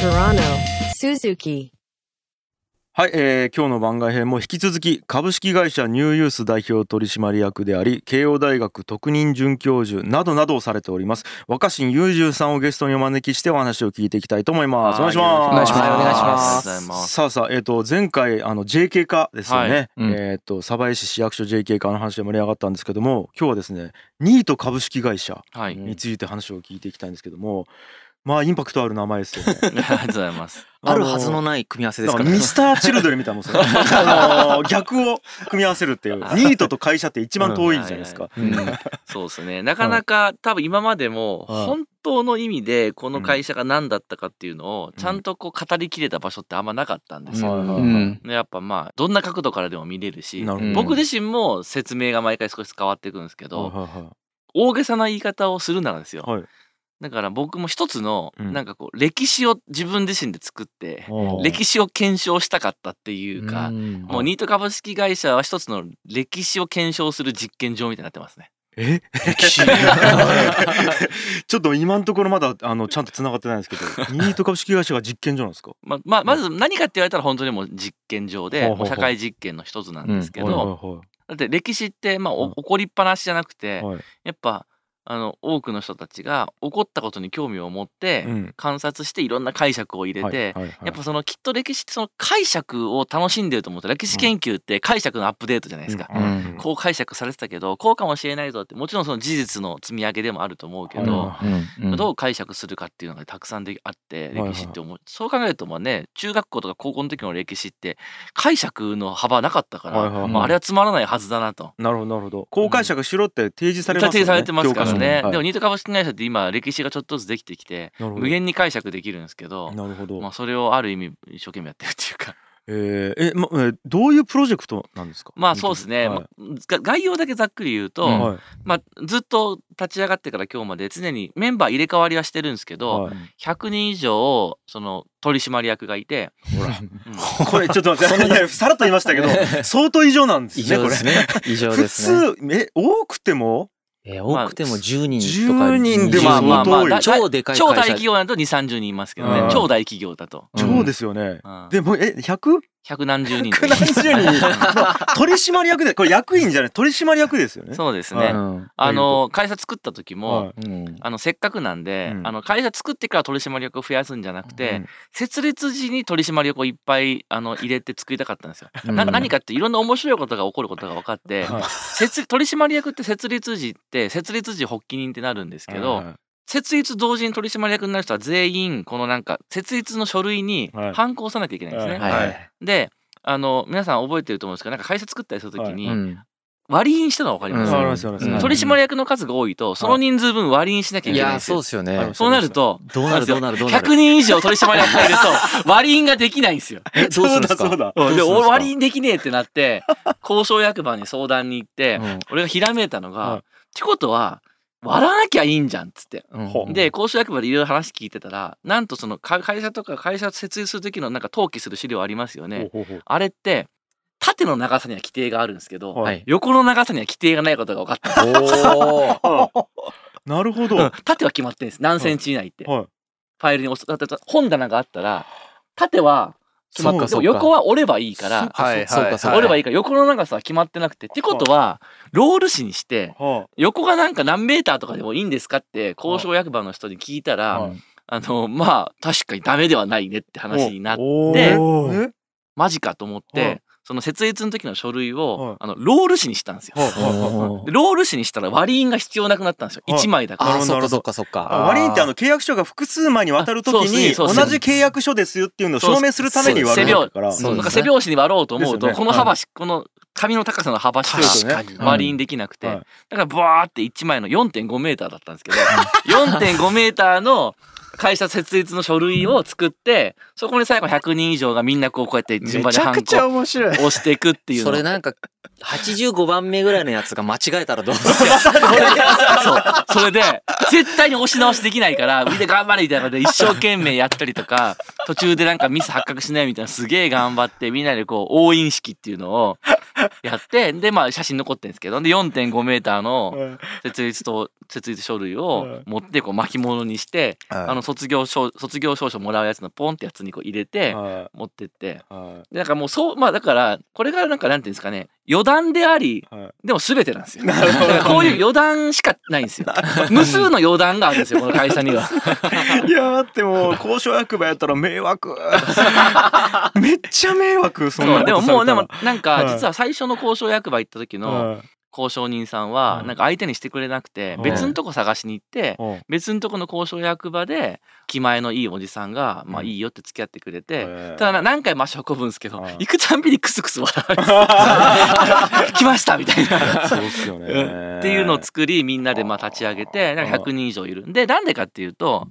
Toronto, Suzuki. はい、えー今日の番外編も引き続き株式会社ニューユース代表取締役であり慶応大学特任准教授などなどをされております。若新雄十さんをゲストにお招きしてお話を聞いていきたいと思います。お願いします。お願いします。さあさあえっ、と前回あの JK 化ですよね、はい。うん。えっ、と鯖江市市役所 JK 化の話で盛り上がったんですけども今日はですねニート株式会社はい。について話を聞いていきたいんですけどもまあインパクトある名前ですよね。ありがとうございます。あるはずのない組み合わせですからミスターチルドレンみたいなもん。あのー逆を組み合わせるっていう。ニートと会社って一番遠いじゃないですか。うん。そうですね。なかなか多分今までもはい。本当の意味でこの会社が何だったかっていうのをちゃんとこう語りきれた場所ってあんまなかったんですよ。やっぱまあどんな角度からでも見れるし僕自身も説明が毎回少し変わっていくんですけど大げさな言い方をするならですよ。はいだから僕も一つのうん。なんかこう歴史を自分自身で作ってはい。歴史を検証したかったっていうかん。もうニート株式会社は一つの歴史を検証する実験場みたいになってますね。え？ちょっと今のところまだあのちゃんと繋がってないんですけど ニート株式会社が実験所なんですか？まままず何かって言われたら本当にもう実験場でほうほうほう。もう社会実験の一つなんですけはいどはだって歴史ってまあうん。お起こりっぱなしじゃなくていはいはい。やっぱあの多くの人たちが起こったことに興味を持ってうん。観察していろんな解釈を入れてやっぱそのきっと歴史ってその解釈を楽しんでると思うと歴史研究って解釈のアップデートじゃないですか。うんこう解釈されてたけどこうかもしれないぞってもちろんその事実の積み上げでもあると思うけど、どう解釈するかっていうのがたくさんであって歴史って思う、そう考えるとまあね中学校とか高校の時の歴史って解釈の幅なかったから、まあ、あれはつまらないはずだなと。なるほどなるほど。こう解釈しろって提示されますよね提示されてますからね、教科書にでもニート株式会社って今歴史がちょっとずつできてきて無限に解釈できるんですけど、なるほど。まあ、それをある意味一生懸命やってるっていうか。えー。えまえーどういうプロジェクトなんですか？まあそうですね、はい。ま概要だけざっくり言うと、うんはい。まあ、ずっと立ち上がってから今日まで常にメンバー入れ替わりはしてるんですけど、はい。100人以上その取締役がいて、ほら。うん。これちょっと待って さらっと言いましたけど相当異常なんです異ねこれ。常ですね。異常普ですね。通え多くてもえー多くても10人とか10人でもまあまあまあ超でかい超大企業だと2 3 0人いますけどね。うん。超大企業だと、うん超ですよね。うん。でもえ 100? 百何十人百何十人。取締役でこれ役員じゃない取締役ですよね。そうですね、はいうん。あの会社作った時も、はい。うん。あのせっかくなんで、うん。あの会社作ってから取締役を増やすんじゃなくて、うん。設立時に取締役をいっぱいあの入れて作りたかったんですよ。うん。な何かっていろんな面白いことが起こることが分かって、はい。設取締役って設立時って設立時発起人ってなるんですけど、はい設立同時に取締役になる人は全員このなんか設立の書類にはい。反抗さなきゃいけないんですね。はい。はい。であの皆さん覚えてると思うんですけどなんか会社作ったりするときに、うん。割り印したの分かります、うん。取締役の数が多いとその人数分割り印しなきゃいいやけないんですよ。そうですよね。はい。そうなるとどうなるどうなるどうなる。100人以上取締役がいると割り印ができないんですよ。そうだでそうだ俺割り印できねえってなって交渉役場に相談に行って、うん。俺がひらめいたのが、はい。ってことは割らなきゃいいんじゃんっつって。うん。で交渉役場でいろいろ話聞いてたらなんとそのか会社とか会社設立する時のなんか登記する資料ありますよね。ほうほうほう。あれって縦の長さには規定があるんですけど、はい。横の長さには規定がないことが分かった。おお。なるほど。うん。縦は決まってるんです。何センチ以内って。はい。ファイルに押す。だって本棚があったら縦は決まっそ横は折ればいいからはいそうかそうか。折ればいいから横の長さは決まってなくてってことはロール紙にしては横がなんか何メーターとかでもいいんですかって交渉役場の人に聞いたら、はいあのまあ確かにダメではないねって話になってマジかと思って、はいその設立の時の書類を、はい。あのロール紙にしたんですよ。ロール紙にしたら割り印が必要なくなったんですよ、はい。1枚だから。あーそっかなるほどそっかそっか。あ割り印ってあの契約書が複数枚に渡るときあに同じ契約書ですよっていうのを証明するために割るから。そうなんか背拍子に割ろうと思うと、この幅し、この紙の高さの幅しかに割り印できなくて、はい。だからバーって1枚の4.5メーターだったんですけど 4.5メーターの会社設立の書類を作ってそこに最後100人以上がみんなこうこうやって順番でハンコ押していくっていうの。それなんか85番目ぐらいのやつが間違えたらどうするそれでそう。それで絶対に押し直しできないからみんな頑張れみたいなので一生懸命やったりとか途中でなんかミス発覚しないみたいなすげえ頑張ってみんなでこう応印式っていうのをやってでまあ写真残ってるんですけどで4.5メーターの設立と設立書類を持ってこう巻物にしてあのの卒業証卒業証書もらうやつのポンってやつにこう入れては持ってって。い。はでなんかもうそうまあだからこれがなんかなんていうんですかね余談でありいはい。でも全てなんですよ。なるほど。だからこういう余談しかないんですよ。無数の余談があるんですよこの会社には。いや待ってもう交渉役場やったら迷惑。めっちゃ迷惑そんなでももうでもなんはかい。実は最初の交渉役場行った時のはい交渉人さんははいなんか相手にしてくれなくてはい別のとこ探しに行ってはい別のとこの交渉役場で気前のいいおじさんがまあうん。いいよって付き合ってくれてはいただな何回も足運ぶんですけどはい行くたんびにクスクス笑われて来ましたみたいな。そうっすよね。っていうのを作りみんなでまあ立ち上げてなんか100人以上いるんでなんでかっていうと、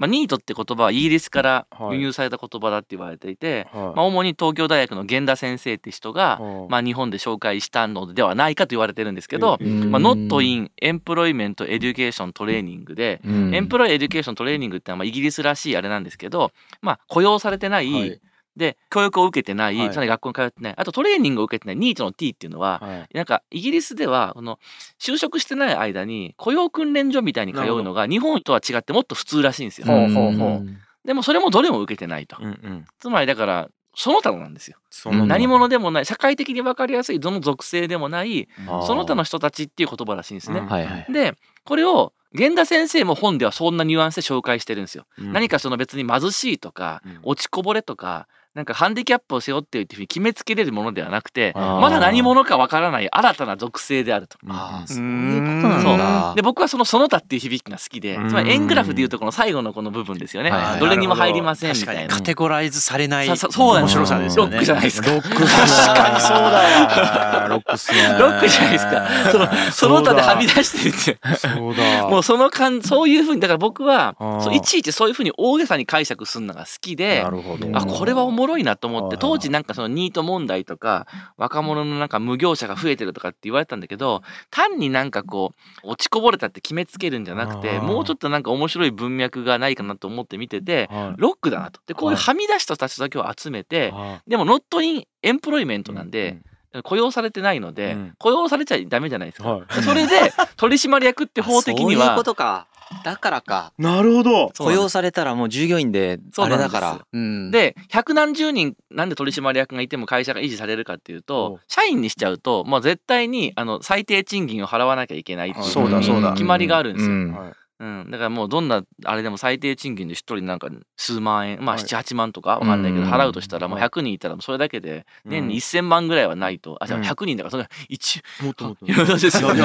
まあ、ニートって言葉はイギリスから輸入された言葉だって言われていて、はい。まあ、主に東京大学の玄田先生って人が、はい。まあ、日本で紹介したのではないかと言われてるんですけど、うんまあ、Not in Employment Education Training で、うん。 employ education training ってのはまあイギリスらしいあれなんですけど、まあ、雇用されてない、はいで教育を受けてない、はいつまり学校に通ってないあとトレーニングを受けてないニートの T っていうのは、はいなんかイギリスではこの就職してない間に雇用訓練所みたいに通うのが日本とは違ってもっと普通らしいんですよ。ほうほうほうでもそれもどれも受けてないと。うんうんつまりだからその他なんですよ。その何者でもない社会的に分かりやすいどの属性でもないその他の人たちっていう言葉らしいんですね。うんはいはい。でこれを源田先生も本ではそんなニュアンスで紹介してるんですよ。うん何かその別に貧しいとかうん落ちこぼれとかなんかハンディキャップを背負っているっていうふうに決めつけれるものではなくてまだ何者かわからない新たな属性であると。ああ、うそういうことなんだ。で僕はその「その他」っていう響きが好きでうん。つまり円グラフでいうとこの最後のこの部分ですよね。はいはいどれにも入りませんみ確かに。たいなカテゴライズされない。そうなんですよ面白さですよね。ロックじゃないですか。ロック確かにそうだわ。ロックっすねロックじゃないですか。そのその他ではみ出してるんですよそうだ。もうその感そういうふうにだから僕はそういちいちそういうふうに大げさに解釈するのが好きでなるほど。あこれはおもろいなと思って当時なんかそのニート問題とか若者のなんか無業者が増えてるとかって言われたんだけど単になんかこう落ちこぼれたって決めつけるんじゃなくてもうちょっとなんか面白い文脈がないかなと思って見ててはい。ロックだなと。でこういうはみ出した人たちだけを集めてはでも Not in Employment なんで雇用されてないのでうん。雇用されちゃダメじゃないですか。はい。それで取締役って法的にはことか。だからか。なるほど雇用されたらもう従業員であれだから。うん。で百何十人なんで取締役がいても会社が維持されるかっていうおと社員にしちゃうともう絶対にあの最低賃金を払わなきゃいけないっていうそうだそうだ決まりがあるんですよ。うんだからもうどんなあれでも最低賃金で一人なんか数万円まあはい78万とかわかんないけどうん払うとしたらもうはい100人いたらそれだけで年にうん1000万ぐらいはないとあじゃあうん100人だからそれ1もっともっと ですよね。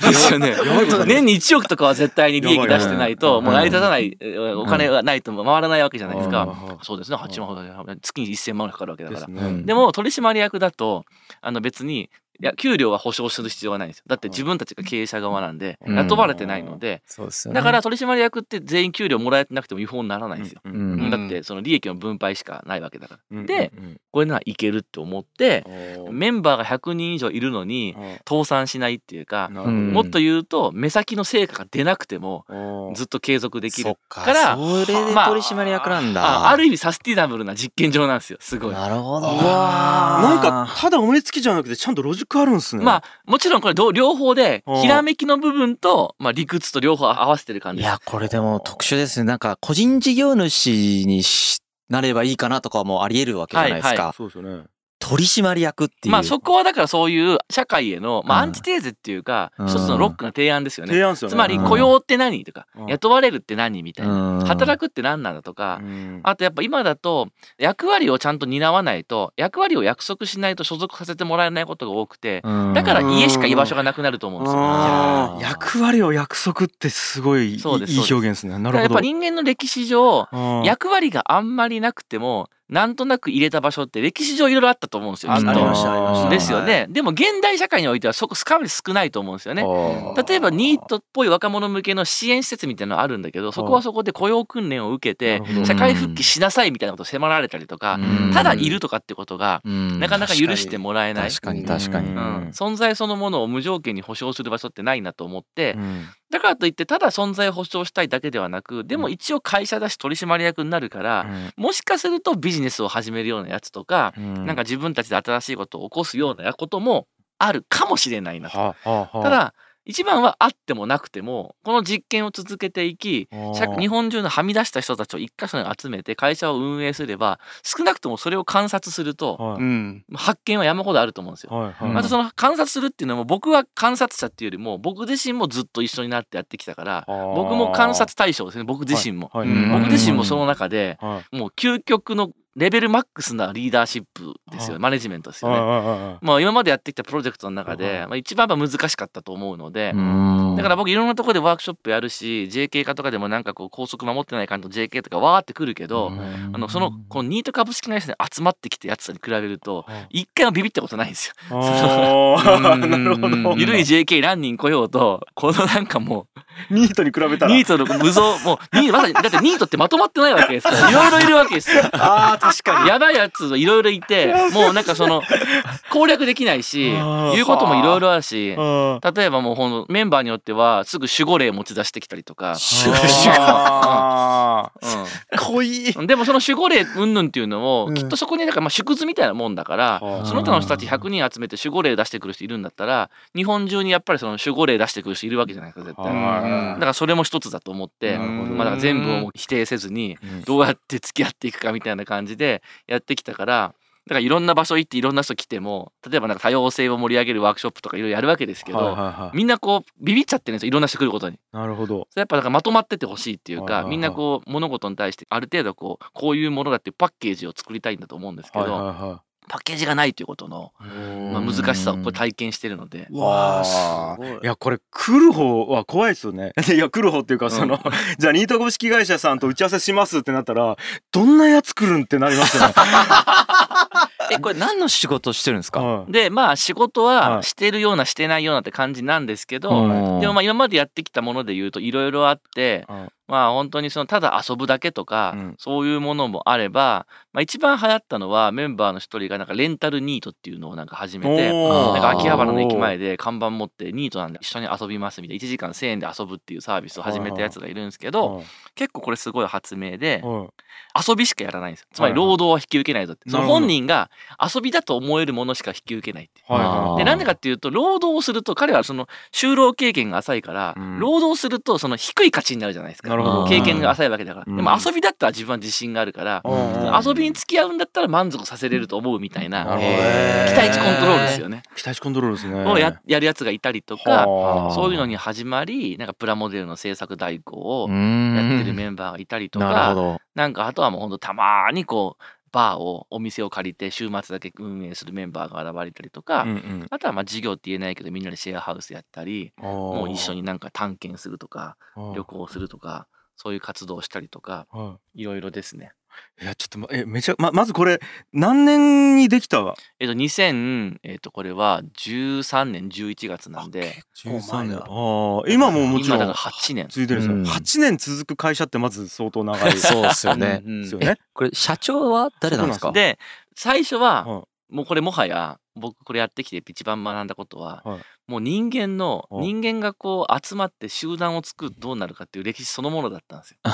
ですよね。年に1億とかは絶対に利益出してないと、もう成り立たない、えーお金がないと回らないわけじゃないですか。あそうですね。8万ほど、月に1000万かかるわけだから。でも取締役だと、あの別に、いや給料は保証する必要はないんですよ。だって自分たちが経営者側なんで、うん雇われてないので、でね。だから取締役って全員給料もらえてなくても違法にならないんですよ。ううんんだってその利益の分配しかないわけだから。うんでうんこれならいけるって思って、うんメンバーが100人以上いるのに、あ倒産しないっていうか、もっと言うと目先の成果が出なくてもずっと継続できるか。からそれで取締役なんだ。あある意味サスティナブルな実験場なんですよすごい。なるほど。なんかただ思いつきじゃなくてちゃんとロジックあるんすねまあもちろんこれどう両方でうんひらめきの部分と、まあ、理屈と両方合わせてる感じ。いや、これでも特殊ですね。なんか、個人事業主にしなればいいかなとかもあり得るわけじゃないですか。はいそうですよね取締役っていう。まあそこはだからそういう社会への、まあ、うん。アンチテーゼっていうか、うん。一つのロックな提案ですよね。提案ですよね。つまりうん。雇用って何とか、うん。雇われるって何みたいな、うん。働くって何なんだとか、うん。あとやっぱ今だと役割をちゃんと担わないと役割を約束しないと所属させてもらえないことが多くてうん。だから家しか居場所がなくなると思うんですよ。役割を約束ってすごいいい表現ですね。なだからやっるほどぱ人間の歴史上うん。役割があんまりなくてもなんとなく入れた場所って歴史上いろいろあったと思うんですよ。あありましたありましたですよね。でも現代社会においてはそこかなり少ないと思うんですよね。ね例えばニートっぽい若者向けの支援施設みたいなのあるんだけどそこはそこで雇用訓練を受けて社会復帰しなさいみたいなことを迫られたりとかうんただいるとかってことがななかなか許してもらえない。確かに確かに。存在そのものを無条件に保証する場所ってないなと思って、うんだからといってただ存在を保証したいだけではなくでも一応会社だし取締役になるから、もしかするとビジネスを始めるようなやつとか、うん。なんか自分たちで新しいことを起こすようなこともあるかもしれないなと。はあはあはあ。ただ一番はあってもなくてもこの実験を続けていき社日本中のはみ出した人たちを一箇所に集めて会社を運営すれば少なくともそれを観察するとはいうん。発見は山ほどあると思うんですよ。はいはいまずその観察するっていうのも僕は観察者っていうよりも僕自身もずっと一緒になってやってきたから僕も観察対象ですね僕自身も。僕自身もその中ではいもう究極のレベルマックスなリーダーシップですよはいマネジメントですよね。はいはいはいまあ今までやってきたプロジェクトの中で、はいまあ、一番やっぱ難しかったと思うので、うん。だから僕いろんなところでワークショップやるし JK 化とかでもなんかこう高速守ってない感じの JK とかわーってくるけど、あのそのこのニート株式会社に集まってきたやつらに比べるとはい一回もビビったことないんですよ。ゆ るい JK 何人来ようとこのなんかもニートに比べたら。うニートの無造もうニートまさにだってニートってまとまってないわけですから いろいろいるわけですよ。ああ、確かに。やばいやついろいろいて もうなんかその攻略できないし言うこともいろいろあるしあ例えばもうほんとメンバーによってはすぐ守護霊持ち出してきたりとか、あ濃い。うん、でもその守護霊云々っていうのをうん。きっとそこになんかまあ縮図みたいなもんだから、うんその他の人たち100人集めて守護霊出してくる人いるんだったら日本中にやっぱりその守護霊出してくる人いるわけじゃないですか絶対。はいだからそれも一つだと思って、まあ、だ全部を否定せずにうん。どうやって付き合っていくかみたいな感じでやってきたからだからいろんな場所行っていろんな人来ても例えばなんか多様性を盛り上げるワークショップとかいろいろやるわけですけど、はいはいはい。みんなこうビビっちゃってるんですよいろんな人来ることに。なるほど。やっぱなんかまとまっててほしいっていうか、はいはいはい。みんなこう物事に対してある程度こうこういうものだっていうパッケージを作りたいんだと思うんですけど、はいはいはパッケージがないということの、いまあ、難しさをこれ体験してるので。わあ、すあごい。い。やこれ来る方は怖いですよね。いや来る方っていうかその、じゃあニート株式会社さんと打ち合わせしますってなったらどんなやつ来るんってなりますよね。えこれ何の仕事してるんですか？はいでまあ仕事ははいしてるようなしてないようなって感じなんですけど、はいでもまあ今までやってきたもので言うといろいろあって、はいまあ本当にそのただ遊ぶだけとか、うん。そういうものもあれば、まあ、一番流行ったのはメンバーの一人がなんかレンタルニートっていうのをなんか始めてなんか秋葉原の駅前で看板持ってニートなんで一緒に遊びますみたいな1時間1,000円で遊ぶっていうサービスを始めたやつがいるんですけどはい結構これすごい発明ではい遊びしかやらないんですよ。つまり労働は引き受けないぞって。その本人が遊びだと思えるものしか引き受けないってでなんでかっていうと労働をすると彼はその就労経験が浅いから、うん。労働するとその低い価値になるじゃないですかなるほど。経験が浅いわけだから、うん。でも遊びだったら自分は自信があるから、うん。遊びに付き合うんだったら満足させれると思うみたいな、期待値コントロールですよね、期待値コントロールですね。をややるやつがいたりとかはあ。そういうのに始まりなんかプラモデルの制作代行をうやんってるメンバーがいたりとか、なんかあとはもうほんとたまにこうバーをお店を借りて週末だけ運営するメンバーが現れたりとか、うんうん。あとはまあ事業って言えないけどみんなでシェアハウスやったりももう一緒になんか探検するとか旅旅行するとかそういう活動をしたりとかはいろいろですね。いいやちょっとまえめちゃままずこれ何年にできた？えっと2000えっとこれは13年11月なんで。結構前だ13年ああ今ももちろん今だから8年。続いてるん。ですよ、うん8年続く会社ってまず相当長い。で そうですよね。うんすよね。これ社長は誰なんですか？で最初ははい。もうこれもはや僕これやってきて一番学んだことは、はい。もう人間のはい。人間がこう集まって集団を作るとどうなるかっていう歴史そのものだったんですよ。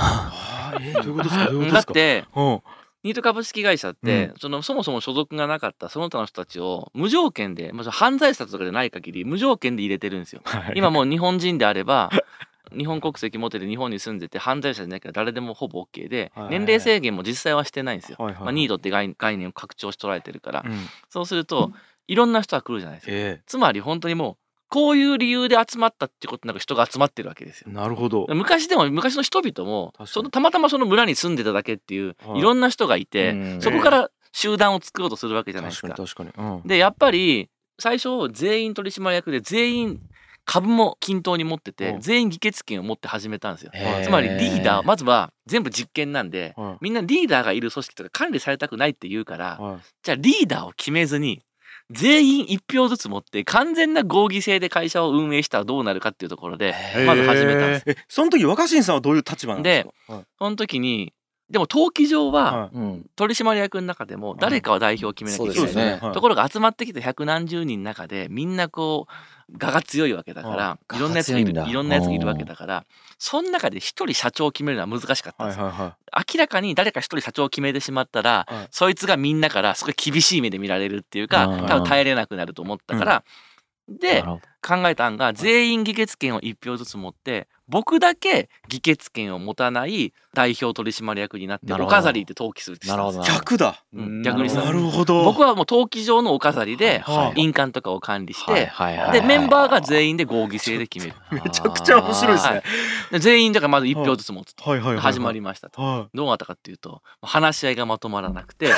えどういうことですか？どういうことですか？だってうん。ニート株式会社って、そのそもそも所属がなかったその他の人たちを無条件で、まあ、犯罪者とかじゃない限り無条件で入れてるんですよ。はい。今もう日本人であれば 日本国籍持ってて日本に住んでて犯罪者じゃないから誰でもほぼ OK ではい。年齢制限も実際はしてないんですよ。はいはいまあ、ニートって概概念を拡張し捉えてるから、うん。そうするといろんな人が来るじゃないですか。え。つまり本当にもうこういう理由で集まったってことなく人が集まってるわけですよ。え。なるほど。昔でも昔の人々もそのたまたまその村に住んでただけっていうはいいろんな人がいて、うん。そこから集団を作ろうとするわけじゃないですか。確かに確かに。うん。でやっぱり最初全員取締役で全員株も均等に持っててうん。全員議決権を持って始めたんですよ。つまりリーダーまずは全部実験なんではい。みんなリーダーがいる組織とか管理されたくないって言うからはい。じゃあリーダーを決めずに全員一票ずつ持って完全な合議制で会社を運営したらどうなるかっていうところでまず始めたんです。その時若新さんはどういう立場なんですか？はい。その時にでも登記上は取締役の中でも誰かは代表を決めなきゃいけない。そうですよね。はい。ところが集まってきた百何十人の中でみんなこう我が強いわけだからうんいろんなやつがいるいろんなやつがいるわけだからその中で一人社長を決めるのは難しかったんですよ。はいはいは明らかに誰か一人社長を決めてしまったら、はい。そいつがみんなからすごい厳しい目で見られるっていうかうん。多分耐えれなくなると思ったから、でなるほど考えた案が全員議決権を1票ずつ持って僕だけ議決権を持たない代表取締役になってお飾りで登記するって逆だ。うん逆になるほど。僕はもう登記上のお飾りではいはい。印鑑とかを管理しはいてはいはい。でメンバーが全員で合議制で決める。めちゃくちゃ面白いですね。で全員だからまず1票ずつ持つ始まりましたと。はどうなったかっていうと話し合いがまとまらなくて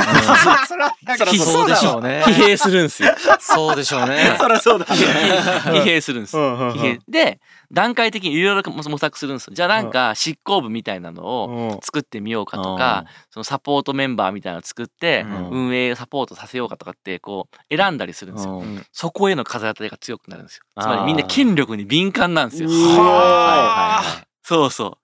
そらそうでしょうね。疲弊するんですよ。そうでしょうね。そりゃそうだ 疲弊するんです疲弊。で段階的にいろいろ模索するんですよ。じゃあなんか執行部みたいなのをうん。作ってみようかとかそのサポートメンバーみたいなのを作ってうん。運営サポートさせようかとかってこう選んだりするんですよ。うん。そこへの風当たりが強くなるんですよ。つまりみんな権力に敏感なんですよ。うわはそうそあーう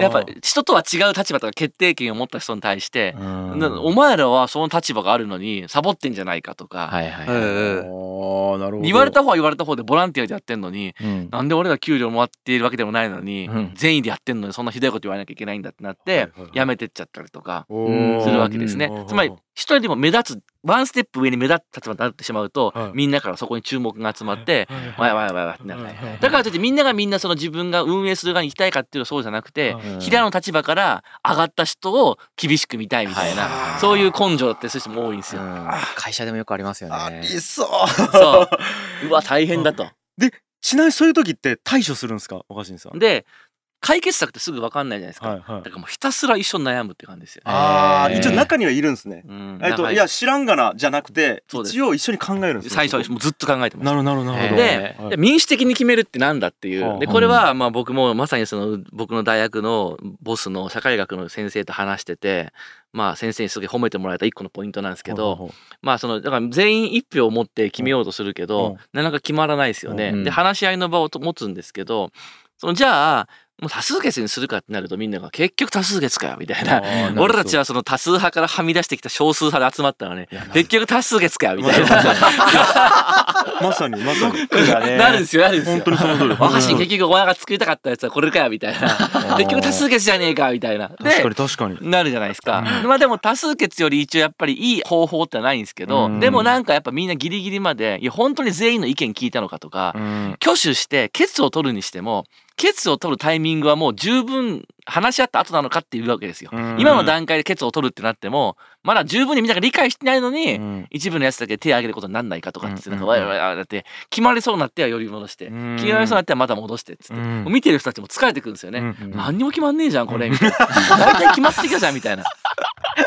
やっぱ人とは違う立場とか決定権を持った人に対してお前らはその立場があるのにサボってんじゃないかとか。言われた方は言われた方でボランティアでやってんのにうん。なんで俺ら給料もらっているわけでもないのに、うん。善意でやってんのにそんなひどいこと言わなきゃいけないんだってなって、やめてっちゃったりとかするわけですね。うん。つまり一人でも目立つワンステップ上に目立つ立場になってしまうと、はい。みんなからそこに注目が集まって、はい。わいわいわいわいってなる。はい。はい。だからといってみんながみんなその自分が運営する側に行きたいかっていうとそうじゃなくて、はい。平の立場から上がった人を厳しく見たいみたいな、はい。そういう根性ってそういう人も多いんですよ。うん。会社でもよくありますよあねりそう。そう。うわ大変だと。ちなみにそういう時って対処するんですか若新さんで解決策ってすぐ分かんないじゃないですか。はいはい。だからもうひたすら一緒に悩むって感じですよ。あーへー。一応中にはいるんですね。うん。えっと長い。や知らんがなじゃなくて一応一緒に考えるんですね。最初はもうずっと考えてまなす。なるほどなるほど。ではい。で民主的に決めるってなんだっていう。ではあ。これはまあ僕もまさにその僕の大学のボスの社会学の先生と話してて。まあ先生にすごい褒めてもらえた一個のポイントなんですけど、まあそのだから全員一票を持って決めようとするけうん。ど、なかなか決まらないですよね。うん。で話し合いの場をと持つんですけど、そのじゃあもう多数決にするかってなるとみんなが結局多数決かよみたいな。俺たちはその多数派からはみ出してきた少数派で集まったのね。結局多数決かよみたいな。まさにまさに。なるんですよなるんですよ。本当にその通り若新結局お前が作りたかったやつはこれかよみたいな。結局多数決じゃねえかみたいな。確かでに確かに。なるじゃないですか、まあでも多数決より一応やっぱりいい方法ってないんですけど、うん。でもなんかやっぱみんなギリギリまでいや本当に全員の意見聞いたのかとか、うん。挙手してケツを取るにしてもケツを取るタイミングはもう十分話し合った後なのかっていうわけですよ。うん。今の段階でケツを取るってなってもまだ十分にみんなが理解してないのに、うん。一部のやつだけ手を挙げることになんないかとかってなんかうんわいわいわいだって決まりそうになってはより戻してうん。決まりそうになってはまた戻してっつって見てる人たちも疲れてくるんですよね。うん。何にも決まんねえじゃんこれみたいな。大体決まってきたじゃんみたいな。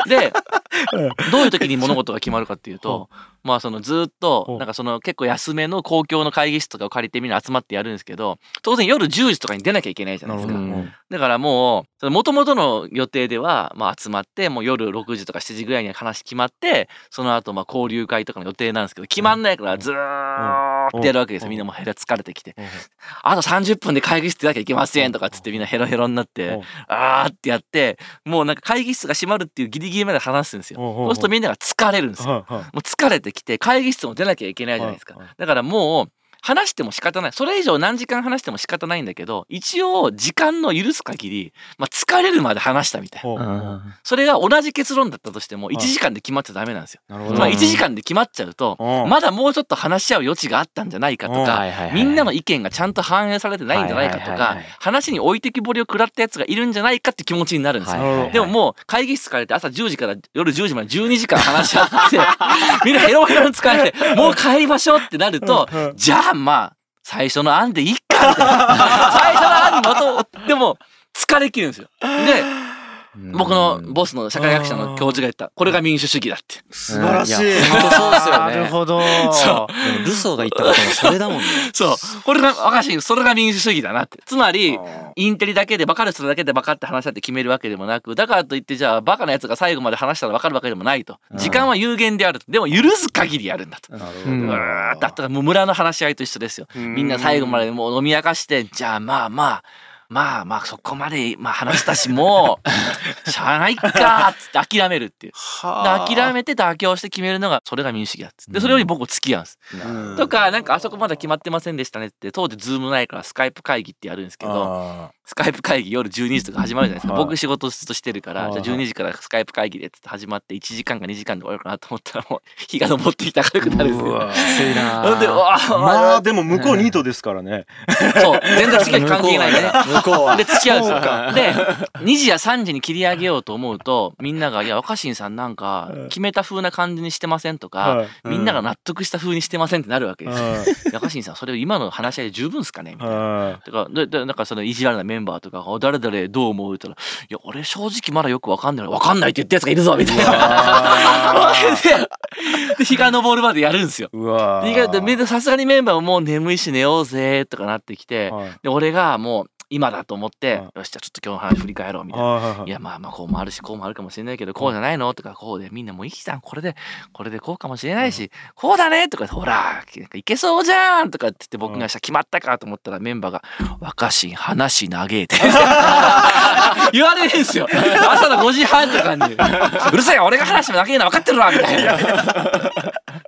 で どういう時に物事が決まるかっていうとまあそのずっとなんかその結構安めの公共の会議室とかを借りてみんな集まってやるんですけど当然夜10時とかに出なきゃいけないじゃないですか。だからもうもともとの予定ではまあ集まってもう夜6時とか7時ぐらいには話決まってその後まあ交流会とかの予定なんですけど決まんないからずーっとやるわけですよ。みんなもうヘラ疲れてきて。あと30分で会議室出なきゃいけませんとかっつってみんなヘロヘロになってあーってやってもうなんか会議室が閉まるっていうギリギリまで話すんですよ。そうするとみんなが疲れるんですよ。もう疲れてきて会議室も出なきゃいけないじゃないですか。だからもう話しても仕方ない。それ以上何時間話しても仕方ないんだけど一応時間の許す限り、まあ、疲れるまで話したみたいそれが同じ結論だったとしても1時間で決まっちゃダメなんですよ。まあ1時間で決まっちゃうとうん。まだもうちょっと話し合う余地があったんじゃないかとうんかみんなの意見がちゃんと反映されてないんじゃないかとか話に置いてきぼりを食らったやつがいるんじゃないかって気持ちになるんですよ。でももう会議室から出て朝10時から夜10時まで12時間話し合って みんなヘロヘロに疲れてもう帰りましょうってなるとじゃあまあ最初の案でいっかみたいな最初の案にまとでも疲れきるんですよ。で僕のボスの社会学者の教授が言った。これが民主主義だって。素晴らしい。いや本当そうですよね。なるほど。そう。ルソーが言ったこともそれだもんね。そう。これが若しいそれが民主主義だなって。つまりインテリだけでバカる人だけでバカって話し合って決めるわけでもなくだからといってじゃあバカなやつが最後まで話したら分かるわけでもないと。うん。時間は有限であると。でも許す限りやるんだと。なるほどうん。うわーだったらもう村の話し合いと一緒ですよ。みんな最後までもう飲み明かしてじゃあまあまあまあまあそこまでまあ話したしもう しゃあないかーっつって諦めるっていう。で諦めて妥協して決めるのがそれが民主主義だっつって。でそれより僕付き合うんです。とかなんかあそこまだ決まってませんでしたねって当時ズームないからスカイプ会議ってやるんですけど。あスカイプ会議夜12時とか始まるじゃないですか、はい僕仕事ずっとしてるから、はい。じゃあ12時からスカイプ会議でっつって始まって1時間か2時間で終わるかなと思ったらもう 日が昇ってきて明るくなるんですよ。ななんでうわーまあでも向こうニートですからね。そう。全然次の日関係ないね。向こうは。で付き合うん。ですよ。で2時や3時に切り上げようと思うとみんなが「いや若新さんなんか決めた風な感じにしてません」とか、はい。みんなが納得した風にしてませんってなるわけです若新さんそれを今の話し合いで十分っすかね？みたいな。はとかででなんかその意地悪なメンバーとか「お誰々どう思う?」って言ったら「いや俺正直まだよくわかんない分かんないって言ったやつがいるぞ」みたいな。でで日が昇るまでやるんですよ。さすがにメンバーももう眠いし寝ようぜとかなってきて、はいで俺がもう今だと思って、はいよしじゃあちょっと今日の話振り返ろうみたいな。はいはい。いやまあまあこうもあるしこうもあるかもしれないけどこうじゃないの？とかこうでみんなもういいじゃんこれでこれでこうかもしれないしこうだねとかほらいけそうじゃんとかって言って僕がした決まったかと思ったらメンバーが「若新話長え」って。言われるんですよ。朝の5時半とかに「うるさいよ俺が話も長えの分かってるわ」みたいな。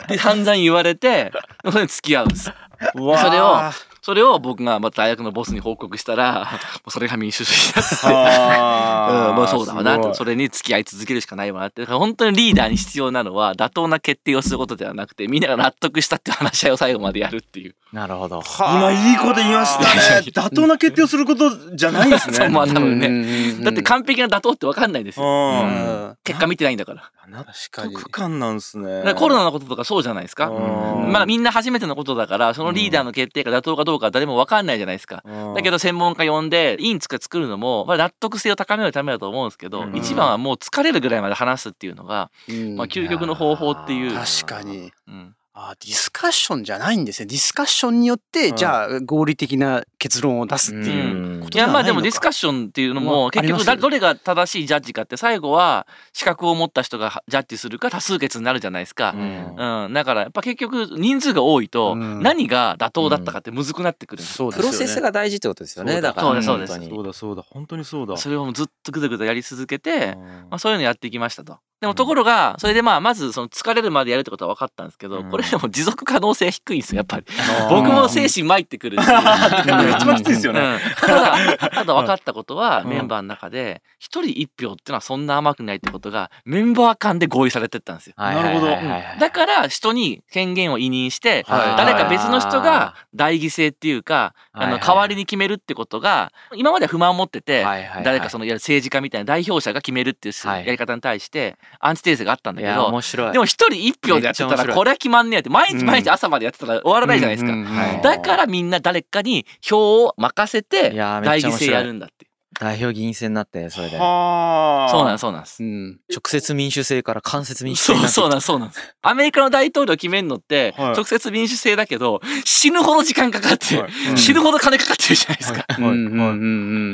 で散々言われて付き合うんです。それをそれを僕がまた大学のボスに報告したら もうそれが民主主義だって。あうん、まあそうだわなそれに付き合い続けるしかないわなって本当にリーダーに必要なのは妥当な決定をすることではなくてみんなが納得したって話し合いを最後までやるっていう。なるほど今いいこと言いましたね。妥当な決定をすることじゃないんですね。まあ多分ねねだって完璧な妥当って分かんないですよ。うん。結果見てないんだから。納かに得感なんですね。だからコロナのこととかそうじゃないですか。うんまだみんな初めてのことだからそのリーダーの決定が妥当かどうかは誰も分かんないじゃないですか。うんだけど専門家呼んで委員作るのも、まあ、納得性を高めるためだと思うんですけど、うん一番はもう疲れるぐらいまで話すっていうのが、うんまあ、究極の方法っていう。確かに。うんあディスカッションじゃないんですね。ディスカッションによって、うんじゃあ合理的な結論を出すっていうこといやまあでもディスカッシションっていうのまも結局だどれが正しいジャッジかって最後は資格を持った人がジャッジするか多数決になるじゃないですか。うん。うん、だからやっぱ結局人数が多いとうん。何が妥当だったかってむずくなってくる。んですよ。プロセスが大事ってことですよね。だからそうですそうだそうだ本当にそうだ。それをもうずっとぐだぐだやり続けて、うん。まあ、そういうのやっていきましたと。でもところがそれでまあまずその疲れるまでやるってことは分かったんですけど、うん。これでも持続可能性低いんですよやっぱり。僕も精神参ってくるし。一番きついですよね。うん。ただただ分かったことはうん。メンバーの中で一人一票っていうのはそんな甘くないってことがメンバー間で合意されてったんですよ。なはいだから人に権限を委任してはい。誰か別の人が代議制っていうかあの代わりに決めるってことが今までは不満を持ってて誰かそのいわゆる政治家みたいな代表者が決めるっていうはい。やり方に対してアンチテーゼがあったんだけど面白い。でも一人一票でやってたらこれは決まんねえって毎日うん毎日朝までやってたら終わらないじゃないですか。はい。だからみんな誰かに票を任せて代議制やるんだっていう。代表議員選になってそれではあ。そうなんですそうなんです。うん。直接民主制から間接民主制そうになってそうなんですそうなんです。アメリカの大統領決めるのってはい直接民主制だけど死ぬほど時間かかってはい死ぬほど金かかってるじゃないですか。うんうんうんう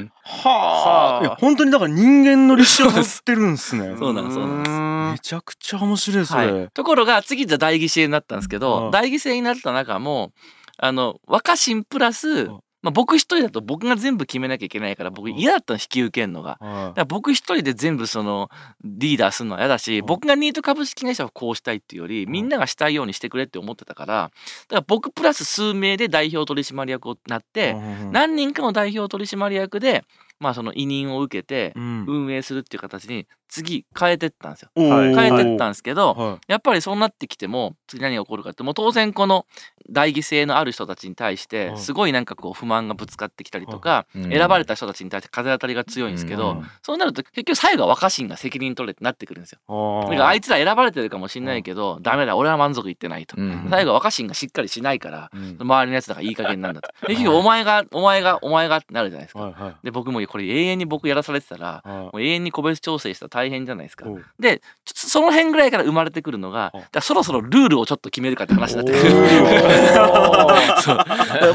ん。はあ。いや本当にだから人間の歴史を持ってるん ですね。そうなんですそうなんですめちゃくちゃ面白いそれはい。。ところが次じゃ代議制になったんですけうんど代議制になった中もあの若新プラスんまあ僕一人だと僕が全部決めなきゃいけないから僕嫌だったの引き受けるのが。はだから僕一人で全部そのリーダーするのは嫌だし、うん僕がニート株式会社をこうしたいっていうより、みんながしたいようにしてくれって思ってたからだから僕プラス数名で代表取締役をなって、い。何人かの代表取締役でまあその委任を受けてうん。運営するっていう形に次変えてったんですよ。変えてったんですけど、はやっぱりそうなってきても次何が起こるかってもう当然この代議制のある人たちに対してはい。すごいなんかこう不満がぶつかってきたりとか、うん。選ばれた人たちに対して風当たりが強いんですけど、うん。そうなると結局最後は若新が責任取れってなってくるんですよ。い。だからあいつら選ばれてるかもしれないけど、ダメだ俺は満足いってないと。うん。最後は若新がしっかりしないから、うん。周りのやつらがいい加減なんだと。結局お前がお前がお前がってなるじゃないですか。で僕もこれ永遠に僕やらされてたらはもう永遠に個別調整したら大変じゃないですか。でちょその辺ぐらいから生まれてくるのがうん。だそろそろルールをちょっと決めるかって話になってくる。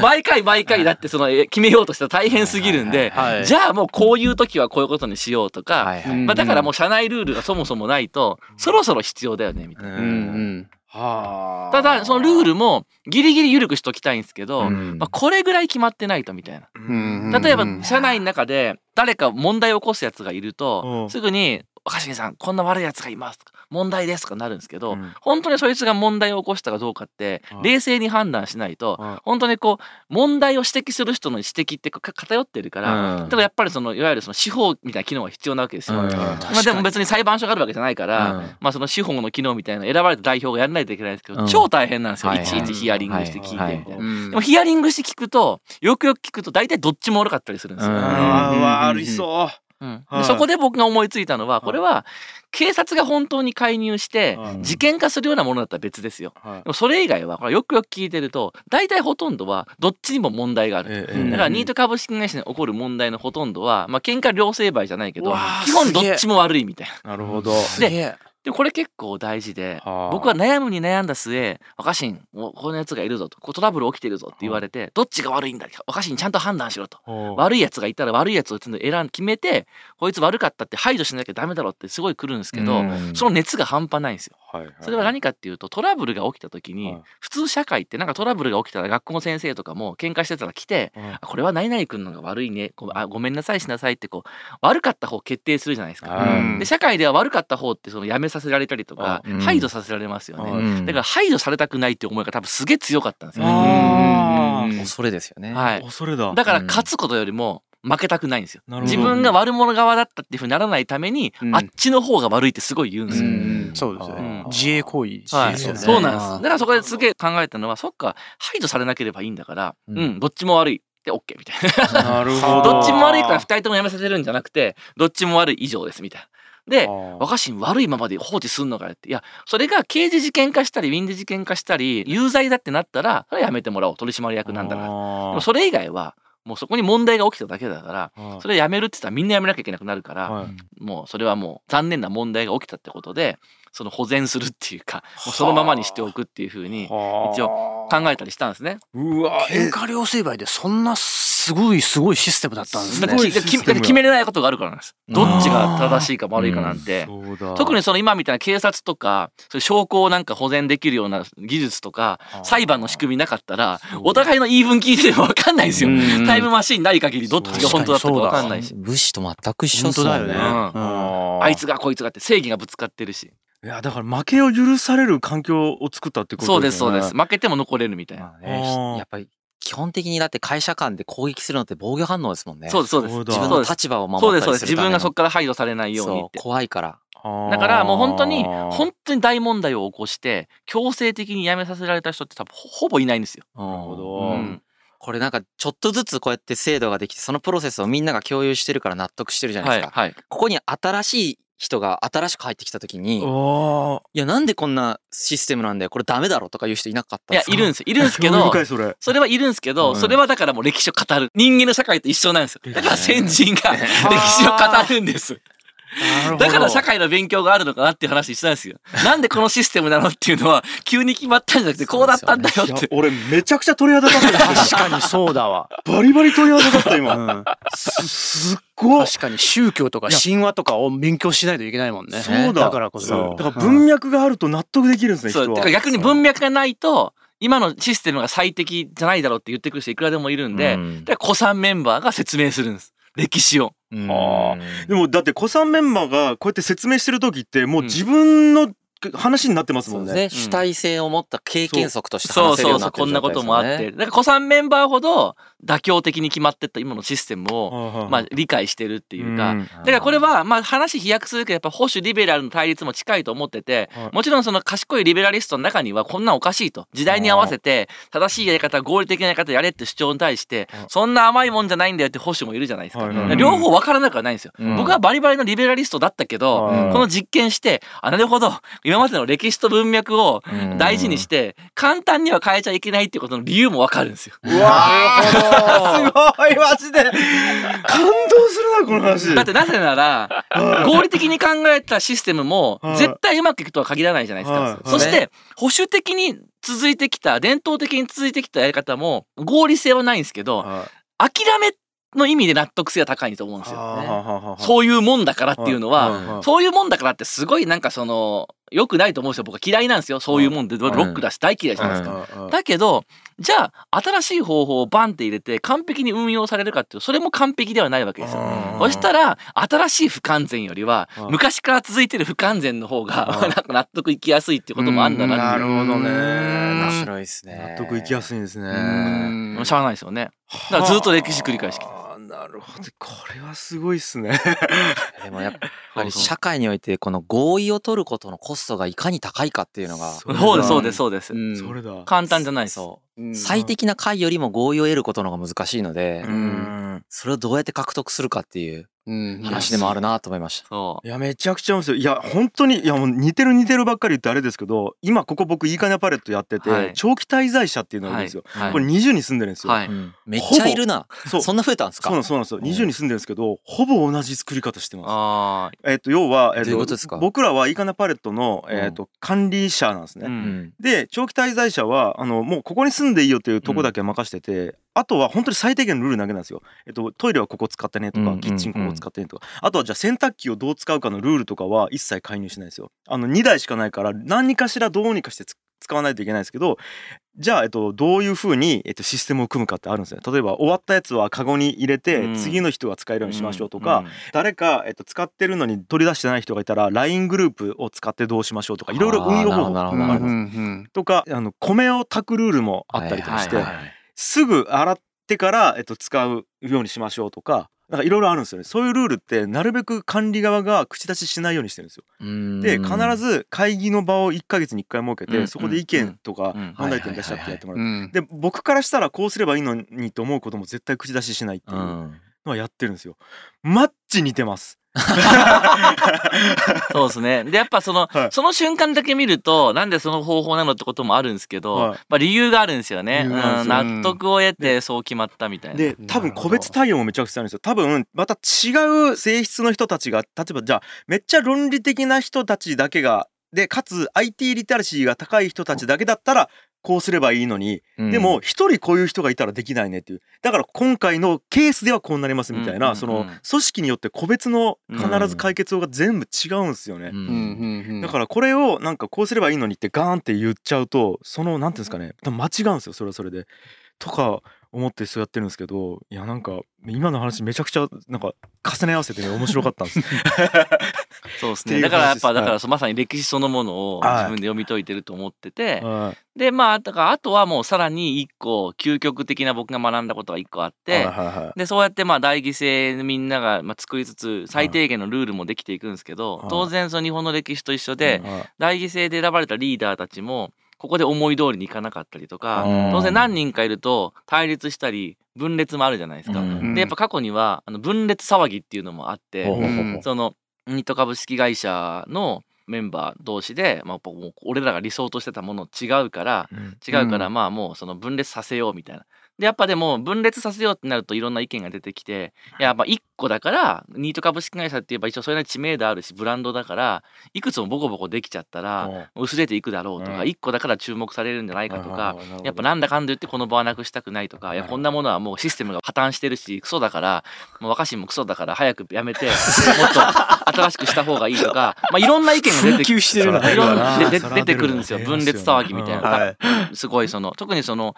毎回毎回だってそのえ決めようとしたら大変すぎるんで、はい。じゃあもうこういう時はこういうことにしようとか、はいはい。うんまあ、だからもう社内ルールがそもそもないとそろそろ必要だよねみたいな。うんうん。はあ。ただそのルールもギリギリ緩くしときたいんですけど、うんまあ、これぐらい決まってないとみたいな。うん例えば社内の中で誰か問題を起こすやつがいると、うんすぐに「若新さんこんな悪いやつがいます」とか問題ですとかなるんですけど、うん。本当にそいつが問題を起こしたかどうかってはい。冷静に判断しないと、はい。本当にこう問題を指摘する人の指摘って偏ってるから、うん。だからやっぱりそのいわゆるその司法みたいな機能が必要なわけですよ。うん。まあでも別に裁判所があるわけじゃないから、うん。まあその司法の機能みたいな選ばれた代表がやらないといけないんですけど、うん。超大変なんですよ、はいい。ちいちヒアリングして聞いてみたいな。でもヒアリングして聞くとよくよく聞くと大体どっちも悪かったりするんですよ。うん。あー悪いそううんそこで僕が思いついたのはこれは警察が本当に介入してはい事件化するようなものだったら別ですよ。はいでもそれ以外はこれよくよく聞いてると大体ほとんどはどっちにも問題がある。ええうんだからニート株式会社に起こる問題のほとんどはまあ喧嘩両成敗じゃないけど基本どっちも悪いみたいな。なるほどすげえでこれ結構大事ではあ僕は悩むに悩んだ末若新このやつがいるぞとこうトラブル起きてるぞって言われてどっちが悪いんだ若新ちゃんと判断しろと。悪いやつがいたら悪いやつを選ん決めてこいつ悪かったって排除しなきゃダメだろってすごい来るんですけど、うんその熱が半端ないんですよ。はいはいそれは何かっていうとトラブルが起きた時に、はい普通社会ってなんかトラブルが起きたら学校の先生とかも喧嘩してたら来てはいあこれは何々君のが悪いねごあごめんなさいしなさいってこう悪かった方を決定するじゃないですか。はいで社会では悪かった方ってその辞めさせられたりとかうん排除させられますよね。はいだから排除されたくないって思いが多分すげえ強かったんですよね。恐れですよね。はい、恐れだだから勝つことよりも負けたくないんですよ。自分が悪者側だったっていうふうにならないために、うんあっちの方が悪いってすごい言うんですよ。うんそうですよねうん自衛行為はい、ねそうなんです。だからそこですげえ考えたのは、そっか、排除されなければいいんだから、う、うんんどっちも悪い。で、OK みたいな。なるほどどっちも悪いから二人ともやめさせるんじゃなくて、どっちも悪い以上ですみたいな。で、若新悪いままで放置すんのかよって。いや、それが刑事事件化したり、民事事件化したり、有罪だってなったら、それはやめてもらおう。取締役なんだから。でもそれ以外は、もうそこに問題が起きただけだから、はい。それやめるって言ったらみんなやめなきゃいけなくなるから、はい。もうそれはもう残念な問題が起きたってことでその保全するっていうかもうそのままにしておくっていうふうにはあ。一応考えたりしたんですね。うわ。喧嘩両成敗でそんなすごいすごいシステムだったんですね。決めれないことがあるからなんです。どっちが正しいか悪いかなんて。そうだ。特にその今みたいな警察とかそ証拠をなんか保全できるような技術とか裁判の仕組みなかったらお互いの言い分聞いてても分かんないですよ。うん。タイムマシーンない限りどっちが本当だったか分かんないし。武士と全く一緒だよね。あいつがこいつがって正義がぶつかってるし。いやだから負けを許される環境を作ったってことそうですそうです。負けても残れるみたいな。まあねやっぱり基本的にだって会社間で攻撃するのって防御反応ですもんね。そうですそうです。そうだ自分のそうです立場を守そうですそうです。ったりす自分がそこから排除されないように。怖いから。だからもう本当に本当に大問題を起こして強制的に辞めさせられた人って多分ほほぼいないんですよ。なるほどうんこれなんかちょっとずつこうやって制度ができてそのプロセスをみんなが共有してるから納得してるじゃないですか。はいはい。ここに新しい人が新しく入ってきた時に、いあやなんでこんなシステムなんだよこれダメだろとか言う人いなかったいやいるんですよ。いるんですけど それ？それはいるんですけど、うん。それはだからもう歴史を語る。人間の社会と一緒なんですよ。だから先人が 歴史を語るんです。だから社会の勉強があるのかなっていう話一緒なんですよ。なんでこのシステムなのっていうのは急に決まったんじゃなくてこうだったんだよって。いや俺めちゃくちゃ鳥肌立ってる確かにそうだわ、バリバリ鳥肌立った今。うん。すすっごい。確かに宗教とか神話とかを勉強しないといけないもんね。そうだ。だからこそ。だから文脈があると納得できるんですねそう。だから逆に文脈がないと今のシステムが最適じゃないだろうって言ってくる人いくらでもいるんで、うん。で古参メンバーが説明するんです。歴史を。うん。あでもだって古参メンバーがこうやって説明してる時ってもう自分の話になってますもんね。ね。主体性を持った経験則としてそう。話せるよそうなってるそうこんなこともあって。だから古参メンバーほど妥協的に決まってった今のシステムを、まあ、理解してるっていうか、うんだからこれはまあ話飛躍するけどやっぱ保守リベラルの対立も近いと思ってて、はい。もちろんその賢いリベラリストの中にはこんなんおかしいと。時代に合わせて正しいやり方合理的なやり方やれって主張に対してはいそんな甘いもんじゃないんだよって保守もいるじゃないですか。両方分からなくはないんですよ。うん。僕はバリバリのリベラリストだったけど、はい。この実験してあなるほど今までの歴史と文脈をうん。大事にして簡単には変えちゃいけないっていうことの理由も分かるんですよ。うわー。すごいマジで。感動するなこの話。だってなぜなら合理的に考えたシステムもはい。絶対うまくいくとは限らないじゃないですか。はい。そして保守的に続いてきた伝統的に続いてきたやり方も合理性はないんですけどはい。諦めの意味で納得性が高いと思うんですよ。はあはあはあはあそういうもんだからっていうのは、はい。はい。そういうもんだからってすごいなんかその良くないと思うんですよ僕は嫌いなんですよ。そういうもんで。ロックだし大嫌いじゃないですか。うん。だけどじゃあ新しい方法をバンって入れて完璧に運用されるかっていうとそれも完璧ではないわけですよ。そしたら新しい不完全よりはうん。昔から続いてる不完全の方が なんか納得いきやすいっていうこともあるんだなっていう。なるほどね。面白いですね。納得いきやすいんですね。うん。しゃあないですよね。だからずっと歴史繰り返し来てはあなるほど。これはすごいっすね。でもやっぱり社会においてこの合意を取ることのコストがいかに高いかっていうのが。そそうですそうですそうです。うん。それだ。簡単じゃないです。う。ん。最適な解よりも合意を得ることの方が難しいので、うん。それをどうやって獲得するかっていう。うん話でもあるなと思いました。いやめちゃくちゃ面白い。いや本当にいやもう似てる似てるばっかり言ってあれですけど今ここ僕いいかねパレットやってて、はい。長期滞在者っていうのがいるんですよ、はい。これ20に住んでるんですよ、はい。うん。めっちゃいるな。そう。そんな増えたんですか？そうなんですそうなんです。よ20に住んでるんですけどほぼ同じ作り方してます。あえっと要は、えっどういうことですか？僕らはいいかねパレットの、えっと管理者なんですあ。ね、うん。で長期滞在者はあのもうここに住んでいいよっていうとこだけ任してて、あとは本当に最低限のルールだけなんですよ。えっとトイレはここ使ってねとか、うんキッチンここ使ってねとか、あとはじゃあ洗濯機をどう使うかのルールとかは一切介入しないですよ。あの2台しかないから何かしらどうにかしてつ使わないといけないですけどじゃあ、えっと、どういうふうに、えっと、システムを組むかってあるんですよ。例えば終わったやつはカゴに入れて、うん。次の人が使えるようにしましょうとか、うん誰か、えっと、使ってるのに取り出してない人がいたら LINE グループを使ってどうしましょうとかいろいろ運用方法があすとかあの米を炊くルールもあったりとかして、すぐ洗ってから、えっと、使うようにしましょうとかなんかいろいろあるんですよねそういうルールってなるべく管理側が口出ししないようにしてるんですよ。で必ず会議の場を1ヶ月に1回設けて、うんそこで意見とかうん問題点出し合ってやってもらう。うんで僕からしたらこうすればいいのにと思うことも絶対口出ししないっていううのんはやってるんですよ。マッチ似てます。そうですね。で、やっぱその、はいその瞬間だけ見ると、なんでその方法なのってこともあるんですけど、はいまあ理由があるんですよね。納得を得てそう決まったみたいな。で多分個別対応もめちゃくちゃあるんですよ多分また違う性質の人たちが例えばじゃあめっちゃ論理的な人たちだけがでかつ IT リテラシーが高い人たちだけだったらこうすればいいのに、でも一人こういう人がいたらできないねっていう。だから今回のケースではこうなりますみたいな、うんうんうんその組織によって個別の必ず解決法が全部違うんですよね。うんうんうんうん。だからこれをなんかこうすればいいのにってガーンって言っちゃうとそのなんていうんですかね。多分間違うんですよそれはそれで。とか思ってそうやってるんですけどいやなんか今の話めちゃくちゃなんか重ね合わせてね面白かったんです。そうですね。だからやっぱ、だからそまさに歴史そのものをはい。自分で読み解いてると思ってて、はい。で、まあ、だからあとはもうさらに一個、究極的な僕が学んだことが一個あって、はいはいはい。でそうやってまあ代議制みんながまあ作りつつ最低限のルールもできていくんですけど、はい。当然その日本の歴史と一緒で、はい。代議制で選ばれたリーダーたちもここで思い通りにいかなかったりとか、うん。当然何人かいると対立したり分裂もあるじゃないですか。うん。でやっぱ過去にはあの分裂騒ぎっていうのもあって、ほうんそのニット株式会社のメンバー同士で、まあ、もう俺らが理想としてたもの違うからうん。違うからまあもうその分裂させようみたいな。でやっぱでも分裂させようってなるといろんな意見が出てきていやまあ1個だからニート株式会社って言えば一応それなりに知名度あるしブランドだからいくつもボコボコできちゃったら薄れていくだろうとかうん。1個だから注目されるんじゃないかとかやっぱなんだかんだ言ってこの場はなくしたくないとかいやこんなものはもうシステムが破綻してるしクソだからもう若新もクソだから早くやめてもっと新しくした方がいいとか まあいろんな意見が出てきて。いろんな。出てくるんですよ分裂騒ぎみたいな、はい。すごいその特にその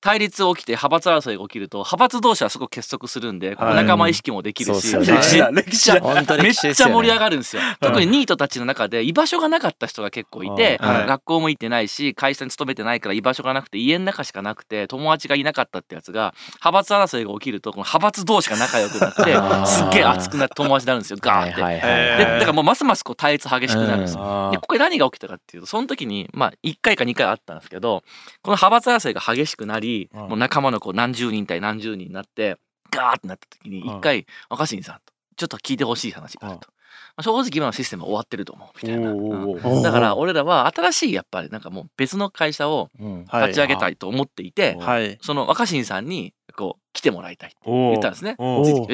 対立起きて派閥争いが起きると派閥同士はすごく結束するんではい。仲間意識もできるし、そうですよねめっちゃめっちゃ盛り上がるんですよ。特にニートたちの中で居場所がなかった人が結構いて、はい。学校も行ってないし会社に勤めてないから居場所がなくて家の中しかなくて友達がいなかったってやつが派閥争いが起きるとこの派閥同士が仲良くなって すっげえ熱くなって友達になるんですよ。ガーって。はいはいえではい。だからもうますますこう対立激しくなるんですよ。でここで何が起きたかっていうとその時にまあ1回か2回あったんですけどこの派閥争いが激しくなり、うん。もう仲間のこう何十人対何十人になってガーってなった時にうん。1回若新さんとちょっと聞いてほしい話があると。まあ正直今のシステムは終わってると思うみたいな。うん。だから俺らは新しいやっぱりなんかもう別の会社を立ち上げたいと思っていて、はい。その若新さんにこう来てもらいたいって言ったんですね。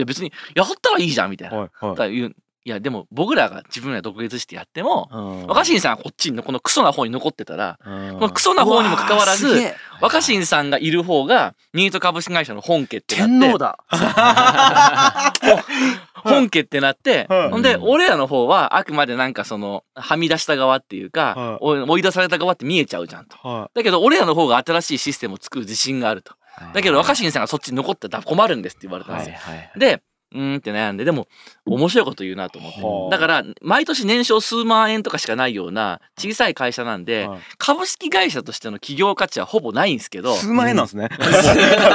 別にやったらいいじゃんみたいな。はいはい。だから言ういやでも僕らが自分ら独立してやってもうん若新さんはこっちのこのクソな方に残ってたらうんこのクソな方にもかかわらず若新さんがいる方がニート株式会社の本家ってなって天皇だ。本家ってなって、はいほんでうん俺らの方はあくまでなんかそのはみ出した側っていうか、はいお追い出された側って見えちゃうじゃんと。はだけど俺らの方が新しいシステムを作る自信があると。だけど若新さんがそっちに残ってたら困るんですって言われたんですよ。でうーんって悩んででも面白いこと言うなと思って。はあ。だから毎年年商数万円とかしかないような小さい会社なんいで、はい。株式会社としての企業価値はほぼないんですけど。数万円なんですね。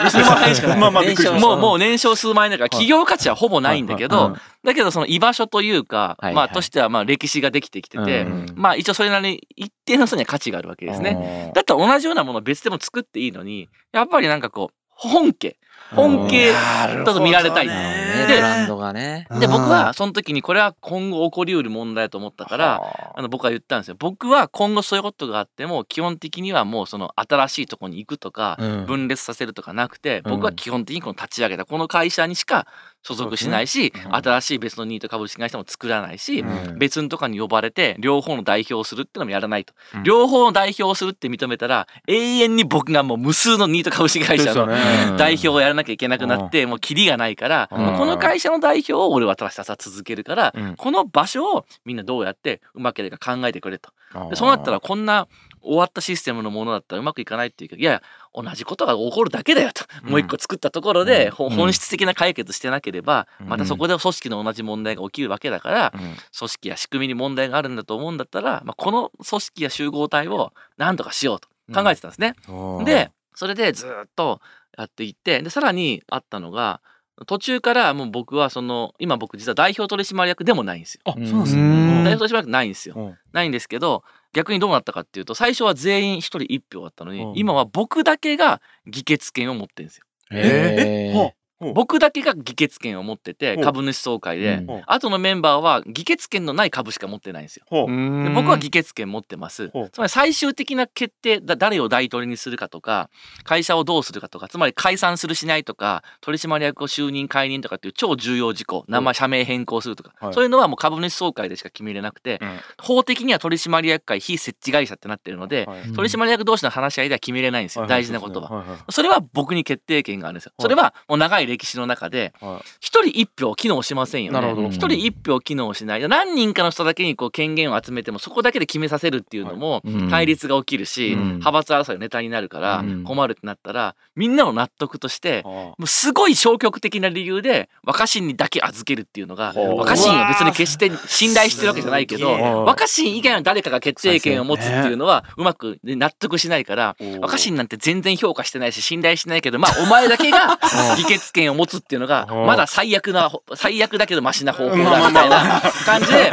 数万円しかない。まあまあ。もうもう年商数万円だから企業価値はほぼないんだけど、だけどその居場所というか、まあとしてはまあ歴史ができてきてて、うんまあ一応それなりに一定の人には価値があるわけですね。ねだったら同じようなものを別でも作っていいのにやっぱりなんかこう本家本家だと見られたい。ね。でブランドがね。で僕はその時にこれは今後起こりうる問題だと思ったからあの僕は言ったんですよ。僕は今後そういうことがあっても基本的にはもうその新しいところに行くとかうん。分裂させるとかなくてうん僕は基本的にこの立ち上げたこの会社にしか所属しないし、うん。新しい別のニート株式会社も作らないし、うん。別のとかに呼ばれて両方の代表をするってのもやらないと、うん。両方の代表をするって認めたら永遠に僕がもう無数のニート株式会社のね。代表をやらなきゃいけなくなってもうキリがないから、うん。この会社の代表を俺はただひたすら続けるから、うん。この場所をみんなどうやってうまければ考えてくれと。でそうなったらこんな終わったシステムのものだったらうまくいかないっていうかいやいや同じことが起こるだけだよと、うん。もう一個作ったところで、本質的な解決してなければ、うん。またそこで組織の同じ問題が起きるわけだから、うん。組織や仕組みに問題があるんだと思うんだったら、まあ、この組織や集合体を何とかしようと考えてたんですね。うんでそれでずっとやっていってでさらにあったのが途中からもう僕はその今僕実は代表取締役でもないんですよ。あ、そうなんですね。うん。代表取締役ないんですよ。うん。ないんですけど逆にどうなったかっていうと最初は全員一人一票だったのに、うん。今は僕だけが議決権を持ってるんですよ。へー僕だけが議決権を持っててう。ん株主総会で、うん。後のメンバーは議決権のない株しか持ってないんですよ。で僕は議決権持ってます。つまり最終的な決定だ誰を大統領にするかとか会社をどうするかとかつまり解散するしないとか取締役を就任解任とかっていう超重要事項名前社名変更するとか、はい。そういうのはもう株主総会でしか決めれなくて、うん。法的には取締役会非設置会社ってなってるので、はい。取締役同士の話し合いでは決めれないんですよ、はい大事なことは。はいはい。それは僕に決定権があるんですよ。それはもう長い歴史の中ではい。一人一票機能しませんよね。一人一票機能しない。何人かの人だけにこう権限を集めてもそこだけで決めさせるっていうのもうん。対立が起きるし、うん。派閥争いのネタになるからうん。困るってなったらみんなの納得としてはもうすごい消極的な理由で若新にだけ預けるっていうのが若新は別に決して信頼してるわけじゃないけど若新以外の誰かが決定権を持つっていうのはうまくね納得しないから若新なんて全然評価してないし信頼してないけどまあお前だけが 議決権を持つっていうのがうんまだ最悪な最悪だけどマシな方法だみたいな感じで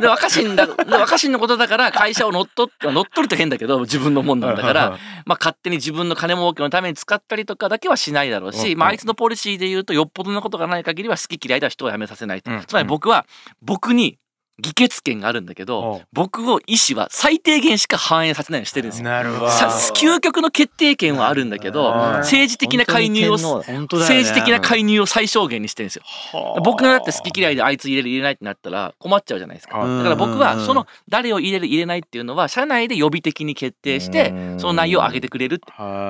で若新だで若新のことだから会社を乗っ取って乗っ取ると変だけど自分のもんなんだからまあ、勝手に自分の金儲けのために使ったりとかだけはしないだろうし、うん。まあ、あいつのポリシーで言うとよっぽどのことがない限りは好き嫌いでは人を辞めさせないと、うん。つまり僕は僕に議決権があるんだけど、う。ん僕を意思は最低限しか反映させないようにしてるんですよ。なるほど。さ究極の決定権はあるんだけどうん政治的な介入をね。政治的な介入を最小限にしてるんですよ。僕がだって好き嫌いであいつ入れる入れないってなったら困っちゃうじゃないですか。はい。だから僕うん。はその誰を入れる入れないっていうのは社内で予備的に決定してうん。その内容を上げてくれる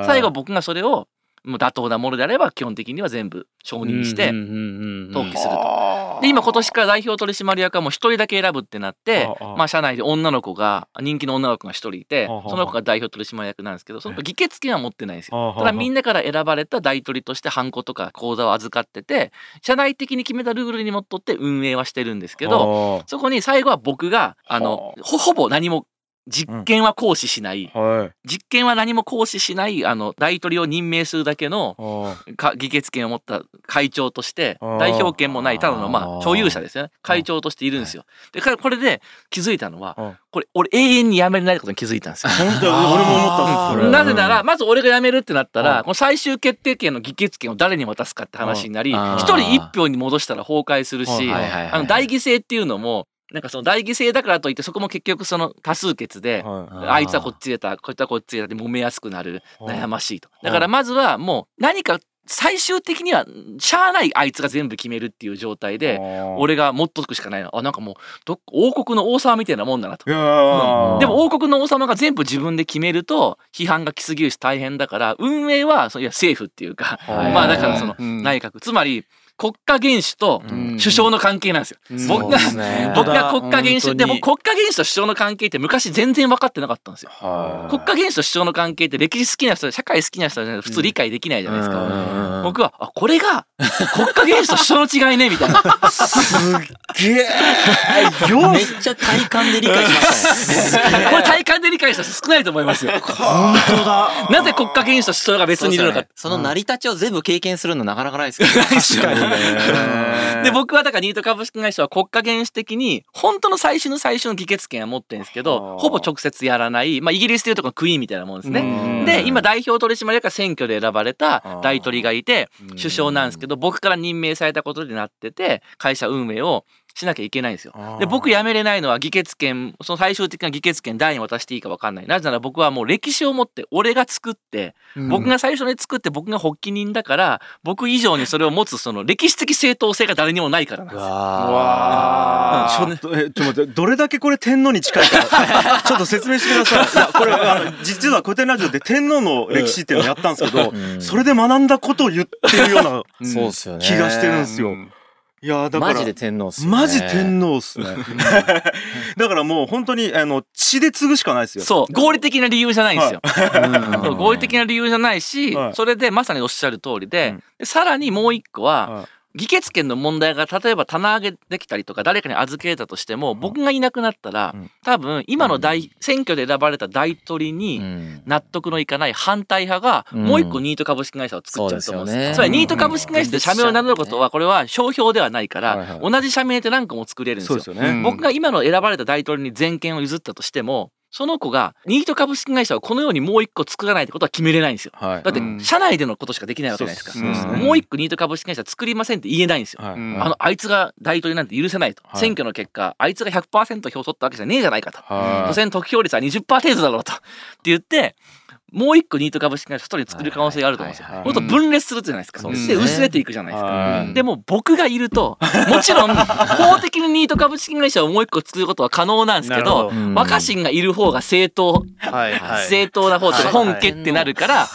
最後僕がそれをもう妥当なものであれば基本的には全部承認して登記すると。で今今年から代表取締役はもう一人だけ選ぶってなってああまあ社内で女の子が人気の女の子が一人いてああその子が代表取締役なんですけどその子議決権は持ってないんですよ。ただみんなから選ばれた大取りとしてハンコとか口座を預かってて社内的に決めたルールにのっとって運営はしてるんですけどそこに最後は僕があのほほぼ何も実験は行使しない、はい。実験は何も行使しないあの大取りを任命するだけの議決権を持った会長として代表権もないただのまあ所有者ですよね。会長としているんですよ。でかこれで気づいたのはうん。これ俺永遠に辞めれないことに気づいたんですよ。い本当俺も思ったんですなぜならまず俺が辞めるってなったうん。らこの最終決定権の議決権を誰に渡すかって話になり一人一票に戻したら崩壊するしあの代議制っていうのもなんかその代議制だからといってそこも結局その多数決ではあいつはこっち入れたこいつはこっち入れたって揉めやすくなるい。悩ましいと。だからまずはもう何か最終的にはしゃあないあいつが全部決めるっていう状態で俺が持っとくしかないなあなんかもうどっ王国の王様みたいなもんだなと。いやー。でも王国の王様が全部自分で決めると批判が来すぎるし大変だから運営はそういや政府っていうかはい。まあだからそのうん。内閣。つまり国家元首とうん首相の関係なんですよ。うん僕がね 僕が国家元首でも本国家元首と首相の関係って昔全然分かってなかったんですよ。はい国家元首と首相の関係って歴史好きな人社会好きな人じゃないと普通理解できないじゃないですか。か僕はあこれが国家元首と首相の違いねみたいな。すっげえ よめっちゃ体感で理解しましたね。これ体感で理解した人少ないと思いますよ。本当だなぜ国家元首と首相が別にいるのか。その成り立ちを全部経験するのなかなかないですけど。確かにね。で僕はだからニート株式会社は国家元首的に本当の最初の最初の議決権は持ってるんですけはどあ。ほぼ直接やらない、まあ、イギリスでいうとこのクイーンみたいなもんですね。うんで今代表取締役が選挙で選ばれた大統領がいてうん首相なんですけど僕から任命されたことになってて会社運営をしなきゃいけないんですよ。で僕辞めれないのは議決権その最終的な議決権誰に渡していいか分かんないなぜなら僕はもう歴史を持って俺が作って僕が最初に作って僕が発起人だから僕以上にそれを持つその歴史的正当性が誰にもないからなんですよ。わあ、うんちょっと、え、ちょっと待って、どれだけこれ天皇に近いか、ちょっと説明してください。いや、これ、あの、実は古典ラジオで天皇の歴史っていうのをやったんですけど、うんそれで学んだことを言ってるような。気がしてるんですよ。うんいや、だから、マジで天皇っすよね。マジ天皇っすね。だからもう本当に、あの、血で継ぐしかないですよ。そう合理的な理由じゃないんですよ。うんそう合理的な理由じゃないし、はいそれでまさにおっしゃる通りで,、うんでさらにもう一個は、はい議決権の問題が例えば棚上げできたりとか誰かに預けたとしても僕がいなくなったら、うん。多分今の大、選挙で選ばれた大統領にうん。納得のいかない反対派がうん。もう一個ニート株式会社を作っちゃうと思うんです。そうですよね。つまりニート株式会社で社名を名乗ることはこれは商標ではないから、同じ社名で何個も作れるんですよ。そうです。よね。うん。僕が今の選ばれた大統領に全権を譲ったとしてもその子がニート株式会社をこのようにもう一個作らないってことは決めれないんですよ。はい。だってうん。社内でのことしかできないわけじゃないですか。そうですね。もう一個ニート株式会社作りませんって言えないんですよ。はい。うん。あのあいつが大統領なんて許せないと、はい。選挙の結果あいつが100%票取ったわけじゃねえじゃないかと、はい。所詮得票率は20%程度だろうと。って言ってもう一個ニート株式会社一人作る可能性があると思うんですよ。もっと分裂するじゃないですか。そうですでね薄れていくじゃないですか。はいでも僕がいると もちろん法的にニート株式会社をもう一個作ることは可能なんですけど若新がいる方が正当。正当な方というかはい本家ってなるから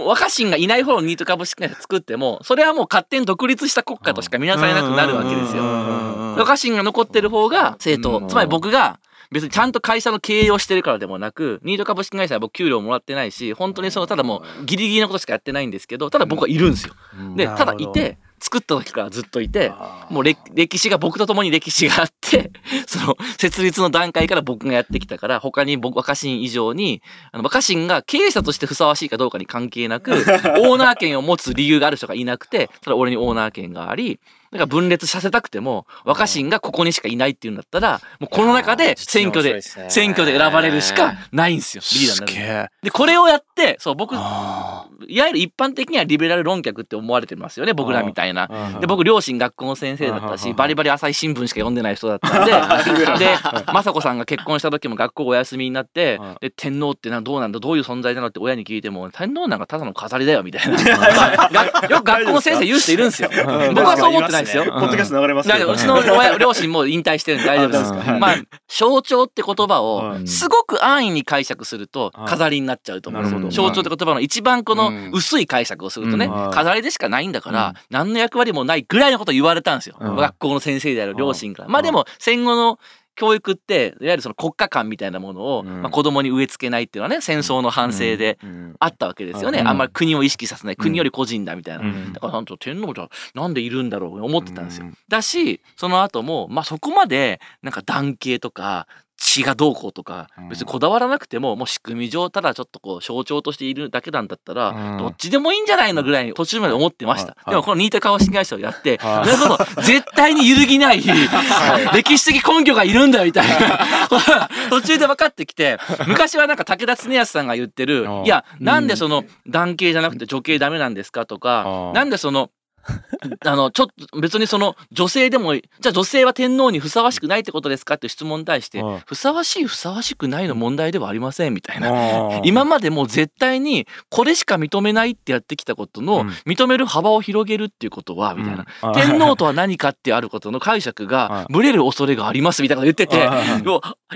若新がいない方のニート株式会社作ってもそれはもう勝手に独立した国家としか見なされなくなるわけですよ。よ若新が残ってる方が正当うんつまり僕が別にちゃんと会社の経営をしてるからでもなくニート株式会社は僕給料もらってないし本当にそのただもうギリギリのことしかやってないんですけどただ僕はいるんですよ。でただいて作った時からずっといてもう歴歴史が僕と共に歴史があって その設立の段階から僕がやってきたから他に僕若新以上にあの若新が経営者としてふさわしいかどうかに関係なく オーナー権を持つ理由がある人がいなくてただ俺にオーナー権がありだから分裂させたくても若新がここにしかいないっていうんだったらもうこの中で選挙で選挙で選ばれるしかないんですよリーダーすになる。でこれをやってそう僕いあわゆる一般的にはリベラル論客って思われてますよね僕らみたいな。で僕両親学校の先生だったしバリバリ朝日新聞しか読んでない人だったんで で雅子さんが結婚した時も学校お休みになってはいで天皇ってなどうなんだどういう存在なのって親に聞いても天皇なんかただの飾りだよみたいな。がよく学校の先生言う人いるんですよ。僕はそう思ってないですよ。ポッドキャスト流れますうちの親両親も引退してるんで大丈夫です。あそうですかはいまあ象徴って言葉をはいすごく安易に解釈するとはい飾りになっちゃうと思うんですよ。なるほど象徴って言葉の一番このうん。薄い解釈をするとね飾りでしかないんだから何の役割もないぐらいのことを言われたんですよ。うん。学校の先生である両親から。まあでも戦後の教育っていわゆるその国家観みたいなものを、うん。まあ、子供に植え付けないっていうのはね戦争の反省でうん。あったわけですよね、うん。あんまり国を意識させない。国より個人だみたいな、うん。だからなんと天皇じゃなんでいるんだろう思ってたんですよ。うん。だしその後もまあそこまでなんか男系とか血がどうこうとかうん。別にこだわらなくてももう仕組み上ただちょっとこう象徴としているだけなんだったらうん。どっちでもいいんじゃないのぐらいに途中まで思ってました。はい。でもこのニート株式会社をやってはい。なるほど絶対に揺るぎない 歴史的根拠がいるんだみたいな。途中で分かってきて昔はなんか武田恒康さんが言ってるいやなんでその男系じゃなくて女系ダメなんですかとかなんでその あのちょっと別にその女性でもじゃあ女性は天皇にふさわしくないってことですかって質問に対してはいふさわしいふさわしくないの問題ではありませんみたいな。今までもう絶対にこれしか認めないってやってきたことのうん。認める幅を広げるっていうことはみたいな、うん。天皇とは何かってあることの解釈はいがブレる恐れがありますみたいなこと言ってて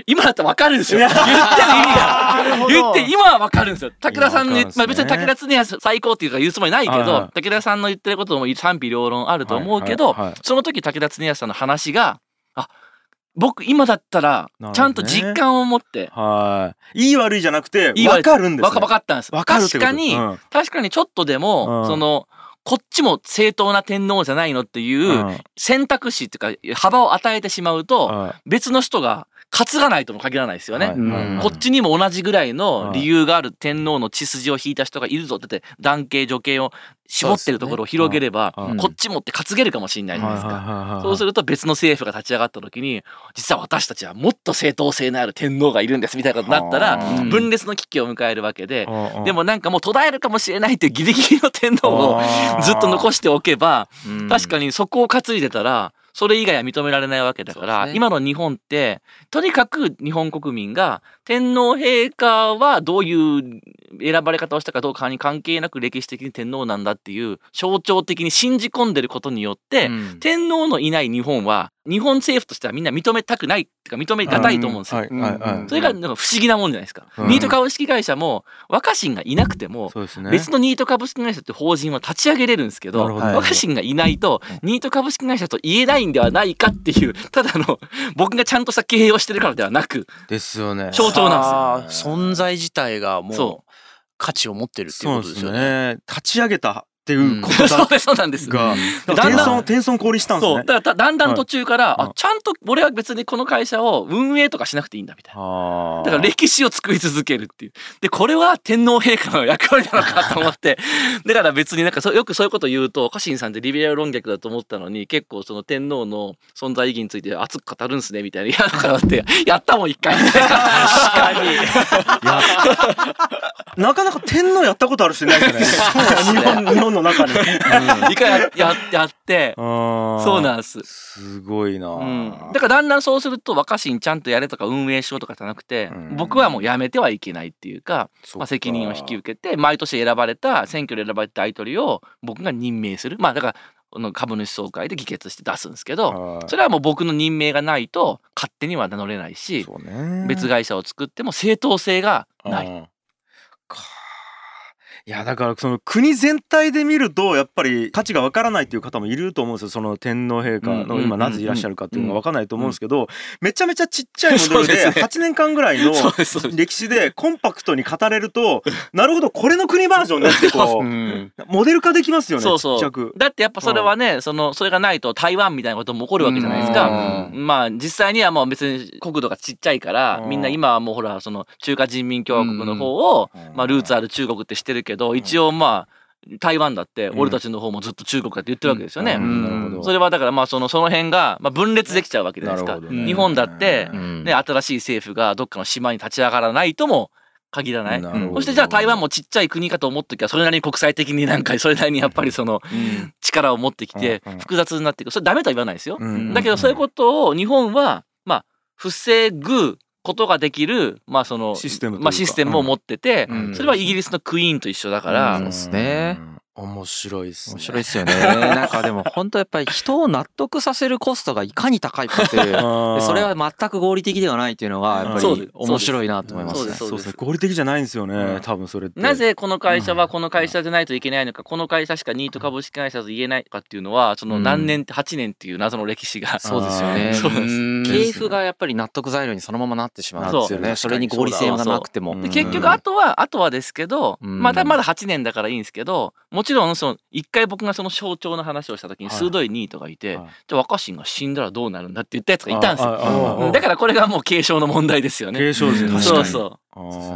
今だってわかるんですよ。言ってる。意味が言って今はわかるんですよ。武田さんのまあ、別に武田常は最高っていうか言うつもりないけど武田さんの言ってることも賛否両論あると思うけど、その時武田恒康さんの話があ僕今だったらちゃんと実感を持って。はい。いい悪いじゃなくて、いい悪い。わかるんですね。わかったんです。わかる確かに、うん。確かにちょっとでも、うん。そのこっちも正当な天皇じゃないのっていううん。選択肢っていうか幅を与えてしまうと、は別の人が担がないとも限らないですよね。はい。うん。こっちにも同じぐらいの理由がある天皇の血筋を引いた人がいるぞって言って男系女系を絞ってるところを広げれば、ねこっちもって担げるかもしれないじゃないですか。かそうすると別の政府が立ち上がった時に実は私たちはもっと正当性のある天皇がいるんですみたいなことになったらはあ分裂の危機を迎えるわけでるでもなんかもう途絶えるかもしれないっていうギリギリの天皇をずっと残しておけば確かににそこを担いでたらそれ以外は認められないわけだから、ね。今の日本ってとにかく日本国民が天皇陛下はどういう選ばれ方をしたかどうかに関係なく歴史的に天皇なんだっていう象徴的に信じ込んでることによって、天皇のいない日本は日本政府としてはみんな認めたくないっていうか認めがたいと思うんですよ。それがなんか不思議なもんじゃないですか。うんニート株式会社も若新がいなくても。別のニート株式会社って法人は立ち上げれるんですけどど若新がいないとニート株式会社と言えないんではないかっていうただの 僕がちゃんとした経営をしてるからではなくですよね。象徴なんですよ。存在自体がもそう価値を持ってるっていそうことですよね。ね。立ち上げたっていうことだそうですそうなんです。が、だんだん転送したんですね。そうだからだんだん途中から、はいあちゃんと俺は別にこの会社を運営とかしなくていいんだみたいな。だから歴史を作り続けるっていう。で、これは天皇陛下の役割なのかと思って、だから別になんかそよくそういうこと言うと、家臣さんってリベラル論逆だと思ったのに、結構その天皇の存在意義について熱く語るんすね、みたいな。いや、だからって、やったもん一回。確かに。なかなか天皇やったことある人いないですよね。日本日本の中に。一回やややって、そうそなんです。すごいな。うん、だからだんだんそうすると若新ちゃんとやれとか運営しようとかじゃなくて、うん僕はもうやめてはいけないっていうか、まあ、責任を引き受けて毎年選ばれた選挙で選ばれた大統領を僕が任命するまあだからあの株主総会で議決して出すんですけどはいそれはもう僕の任命がないと勝手には名乗れないし。別会社を作っても正当性がない。いやだからその国全体で見るとやっぱり価値がわからないっていう方もいると思うんですよその天皇陛下の今なぜいらっしゃるかっていうのがわからないと思うんですけどめちゃめちゃちっちゃいモデルでそうですね8年間ぐらいの歴史でコンパクトに語れるとなるほどこれの国バージョンねってこううんモデル化できますよねちっちゃく。だってやっぱそれはね、そのそれがないと台湾みたいなことも起こるわけじゃないですか。うまあ実際にはもう別に国土がちっちゃいからうんみんな今はもうほらその中華人民共和国の方をうんまあルーツある中国って知ってるけど一応まあ台湾だって俺たちの方もずっと中国だって言ってるわけですよね。うん。なるほど。それはだからまあそのその辺がまあ分裂できちゃうわけじゃないですか。日本だってうん。ね新しい政府がどっかの島に立ち上がらないとも限らない。そしてじゃあ台湾もちっちゃい国かと思っときゃそれなりに国際的になんかそれなりにやっぱりその力を持ってきて複雑になっていく。それダメとは言わないですよ。うん。だけどそういうことを日本はまあ防ぐことができるまあそのシステムというか。まあシステムを持っててうん。それはイギリスのクイーンと一緒だから。そうですね。うん面白いですね。面白いですよね。なんかでも本当やっぱり人を納得させるコストがいかに高いかっていう。でそれは全く合理的ではないっていうのがやっぱり面白いなと思いますね。そうです。そうです。ね合理的じゃないんですよね多分それって。なぜこの会社はこの会社じゃないといけないのかこの会社しかニート株式会社と言えないかっていうのはその何年って8年っていう謎の歴史が。そうですよね。そうです。系譜がやっぱり納得材料にそのままなってしまうんですよね。それに合理性がなくても。結局あとはあとはですけどうん。まだまだ8年だからいいんですけどもちろんその一回僕がその象徴の話をした時にはい。鋭いニートがいてはい。じゃあ若新が死んだらどうなるんだって言ったやつがいたんですよ。だからこれがもう継承の問題ですよね。継承ですね。うんそう。そう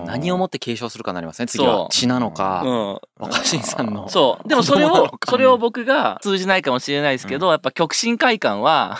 何をもって継承するかになりますね次は。血なのかうん。若新さんの。そう。でもそれをそれを僕が通じないかもしれないですけど、やっぱ極真会館は、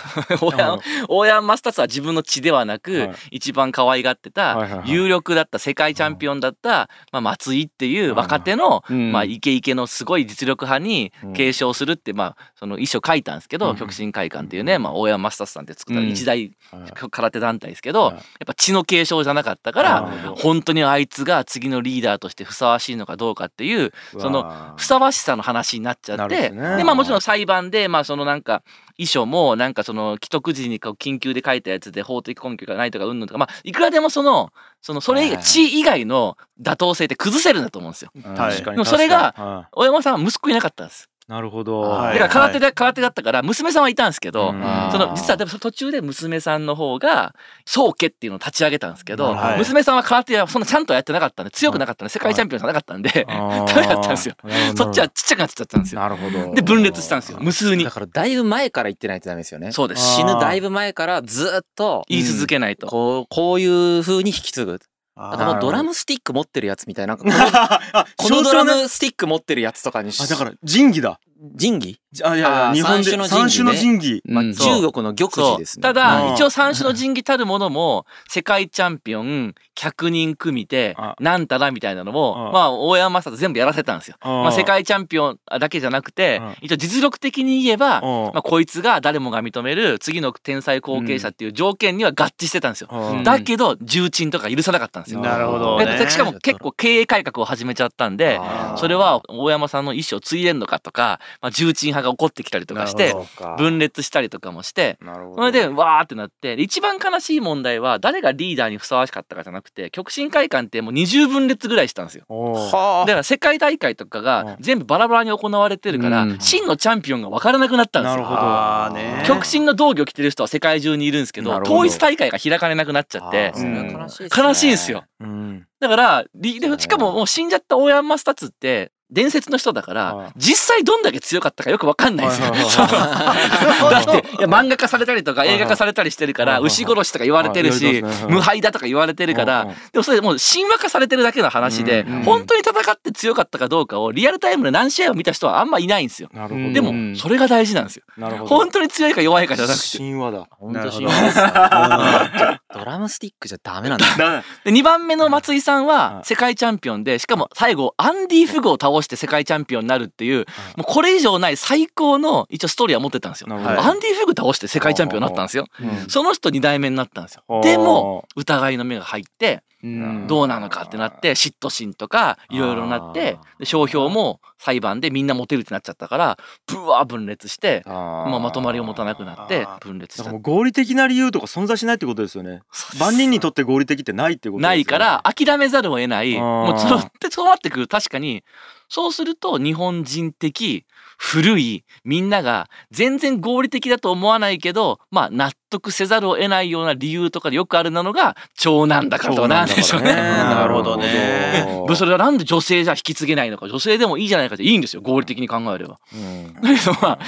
大山、マスタツは自分の血ではなく、はい。一番可愛がってた有力だった世界チャンピオンだった、まあ、松井っていう若手の、うん。まあ、イケイケのすごい実力派にうん。継承するって、まあ、その遺書書いたんですけど、うん。極真会館っていうね、まあ、大山マスタツさんって作ったうん。一大はい。空手団体ですけど、はい。やっぱ血の継承じゃなかったから、なるほど本当にあいつが次のリーダーとしてふさわしいのかどうかっていう、そのふさわしさの話になっちゃって、ね。でまあもちろん裁判でまあそのなんか遺書もなんかその既得時にこう緊急で書いたやつで法的根拠がないとかうんぬんとかまあいくらでもそのそのそれ以はい。外地以外の妥当性って崩せるんだと思うんですよ。確かにそれが確かに。は大山さんは息子いなかったんです。いなるほど。はい。だから空手で空手だったから娘さんはいたんですけど、その実はでもその途中で娘さんの方が宗家っていうのを立ち上げたんですけど、はい。娘さんは空手はそんなちゃんとやってなかったんで強くなかったんで世界チャンピオンじゃなかったんで、ダメだったんですよ。そっちはちっちゃくなっちゃったんですよ。なるほど。で分裂したんですよ。無数に。だ。からだいぶ前から言ってないとダメですよね。そうです。死ぬだいぶ前からずっと言い続けないと。こうこういう風に引き継ぐあだからもうドラムスティック持ってるやつみたいなこの あこのドラムスティック持ってるやつとかにしあだから神器だ神器？あいや日本で三三種の種の神神器中国の玉そう璽ですね。ただ、うん。一応三種の神器たるものも世界チャンピオン100人組手あ。なんたらみたいなのもあ。まあ大山正人全部やらせたんですよ。ままあ、世界チャンピオンだけじゃなくてうん一応実力的に言えばままあ、こいつが誰もが認める次の天才後継者っていう条件には合致してたんですよ。うん。だけど重鎮とか許さなかったんですよ。なるほどしかも結構経営改革を始めちゃったんでそれは大山さんの意思を継いでんのかとか、まあ、重鎮派が怒ってきたりとかして分裂したりとかもしてそれでわーってなってで一番悲しい問題は誰がリーダーにふさわしかったかじゃなくて極真会館ってもう20分裂ぐらいしたんですよ。だから世界大会とかが全部バラバラに行われてるから、うん。真のチャンピオンが分からなくなったんですよ。極真の道着を着てる人は世界中にいるんですけど統一大会が開かれなくなっちゃって悲しいですね。悲しいんですよ。うん。だからリでしかももう死んじゃった大山マスタツって伝説の人だかはいら実際どんだけ強かったかよく分かんないんですよ。だっていや漫画化されたりとか映画化されたりしてるから牛殺しとか言われてるはいし無敗だとか言われてるからでもそれもう神話化されてるだけの話でうん本当に戦って強かったかどうかをリアルタイムで何試合を見た人はあんまいないんですよ。でうん。もそれが大事なんですよ。なるほど。本当に強いか弱いかじゃなくて。神話だ。本当なるほど。心配ですねドラムスティックじゃダメなんだ。だで2番目の松井さんははい世界チャンピオンでしかも最後アンディ・フグを倒して世界チャンピオンになるっていうもうこれ以上ない最高の一応ストーリーは持ってたんですよ。アンディ・フグ倒して世界チャンピオンになったんですよ。うん。その人2代目になったんですよ。はあでも疑いの目が入ってうんどうなのかってなって嫉妬心とかいろいろなってで商標も裁判でみんなモテるってなっちゃったからブワー分裂してまあまとまりを持たなくなって分裂した。合理的な理由とか存在しないってことですよね。万人にとって合理的ってないってことね。ないから諦めざるを得ない。もうそのってそうなってくる。確かにそうすると日本人的古いみんなが全然合理的だと思わないけどまあ納得せざるを得ないような理由とかでよくあるなのが長男だからとかなんでしょうね。なるほどね。それはなんで女性じゃ引き継げないのか。女性でもいいじゃないかっていいんですよ。合理的に考えれば。うん。だけどまあ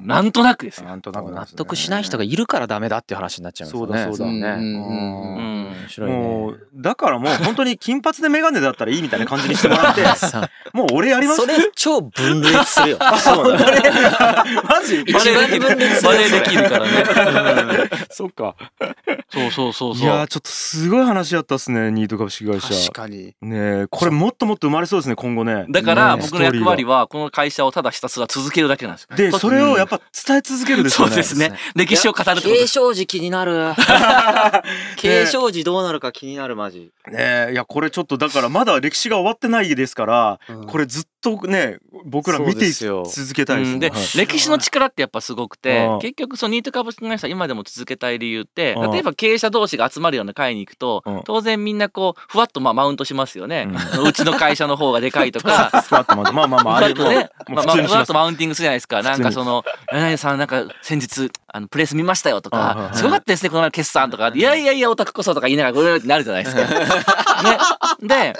なんとなくですよ。なんとなく納得しない人がいるからダメだっていう話になっちゃいますよね。そうだそうだ。うん。うん。ううんん面白いね。もうだからもう本当に金髪で眼鏡だったらいいみたいな感じにしてもらって さもう俺やります？それ超分裂するよ。そうだね。マジ？一番分裂するバレできるからね。そっか。そうそうそういそう。やーちょっとすごい話やったっすねニート株式会社。確かに。ねえこれもっともっと生まれそうですね今後ね。だからね僕の役割ははこの会社をただひたすら続けるだけなんですよ。でそれをやっぱ伝え続けるですよね。そうですね。歴史を語る継。承時気になる。継承時どうなるか気になるマジ。ねえいやこれちょっとだからまだ歴史が終わってないですからこれずっとね僕ら見て続けたいですうんでねはい。歴史の力ってやっぱすごくてうん。結局そのニート株式会社今でも続けたい理由ってうん。例えば経営者同士が集まるような会に行くとうん。当然みんなこうふわっとまあマウントしますよね。うちの会社の方がでかいとか。まあまあまああれもね、もまあ、まあふわっとマウンティングするじゃないですか。なんかその、何々さんなんか先日、あの、プレス見ましたよとかすごかったですね、この前決算とか、いやいやいや、オタクこそとか言いながら、ぐるーってなるじゃないですか。で、やっ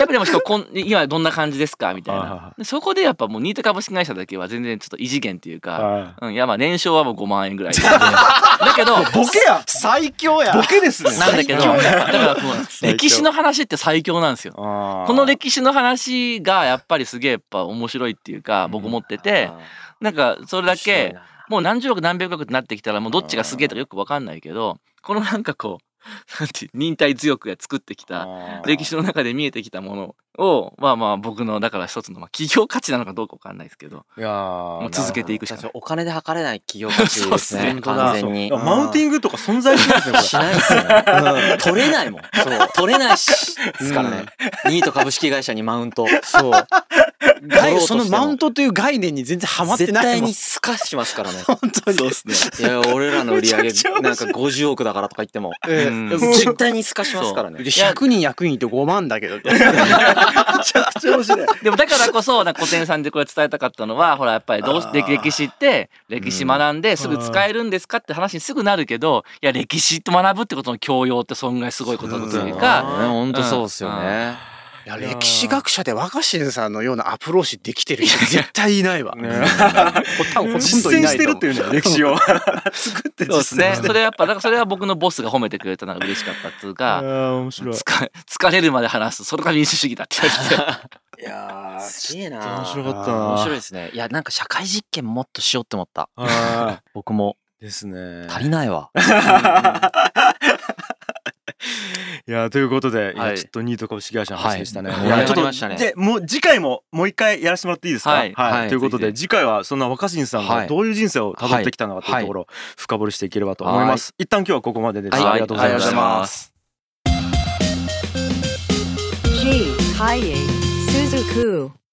ぱでもこん今どんな感じですか？みたいな。でそこでやっぱもうニート株式会社だけは全然ちょっと異次元っていうか、はうん、いやまあ年商はもう5万円ぐらい。だけど、いボケや 最強やボケですね。なんだけど、だからもう歴史の話って最強なんですよ。この歴史の話がやっぱりすげえやっぱ面白いっていうか僕思ってて、なんかそれだけもう何十億何百億ってなってきたらもうどっちがすげえとかよくわかんないけどこのなんかこう なんて忍耐強く作ってきた歴史の中で見えてきたものをまあまあ僕のだから一つのまあ企業価値なのかどうかわかんないですけどいやーもう続けていくしかない。お金で測れない企業価値ですね。そうっすね。完全に。マウンティングとか存在しないですねこれ。しないですよね、うん。取れないもん。そう。取れないしですからね、ニート株式会社にマウント。そう。そのマウントという概念に全然ハマって絶ないもん。対にスカしますからね本当に。そうですね。いや俺らの売り上げめちゃくちゃ面なんか50億だからとか言ってもええうん。絶対にスカしますからね。で100人役員いて5万だけど でもだからこそ古典さんでこれ伝えたかったのはほらやっぱりどう歴歴史って歴史学んですぐ使えるんですかって話にすぐなるけどいや歴史と学ぶってことの教養ってそんぐらいすごいことだというか。ね。本当そうっすよね、歴史学者で若新さんのようなアプローチできてる人絶対いないわ。実践してるっていうね 歴史を。作ってそうですね。実践して。それはやっぱだからそれは僕のボスが褒めてくれたのが嬉しかったっていうあか。ー面白い。疲疲れるまで話すそれが民主主義だって言われていやーすげえな面白かったな。面白いですね。いやなんか社会実験もっとしようって思った。は僕も。いですね。足りないわいやということで、いやはい。ちょっとニート株式会社の話でしたね。はい。いやちょっとね。でもう次回ももう一回やらせてもらっていいですか？はい。はい。ということで次回はそんな若新さんがはい。どういう人生を辿ってきたのかというところを深掘りしていければと思います。一旦今日はここまでです。はい。ありがとうございます。Kaye Suzuku.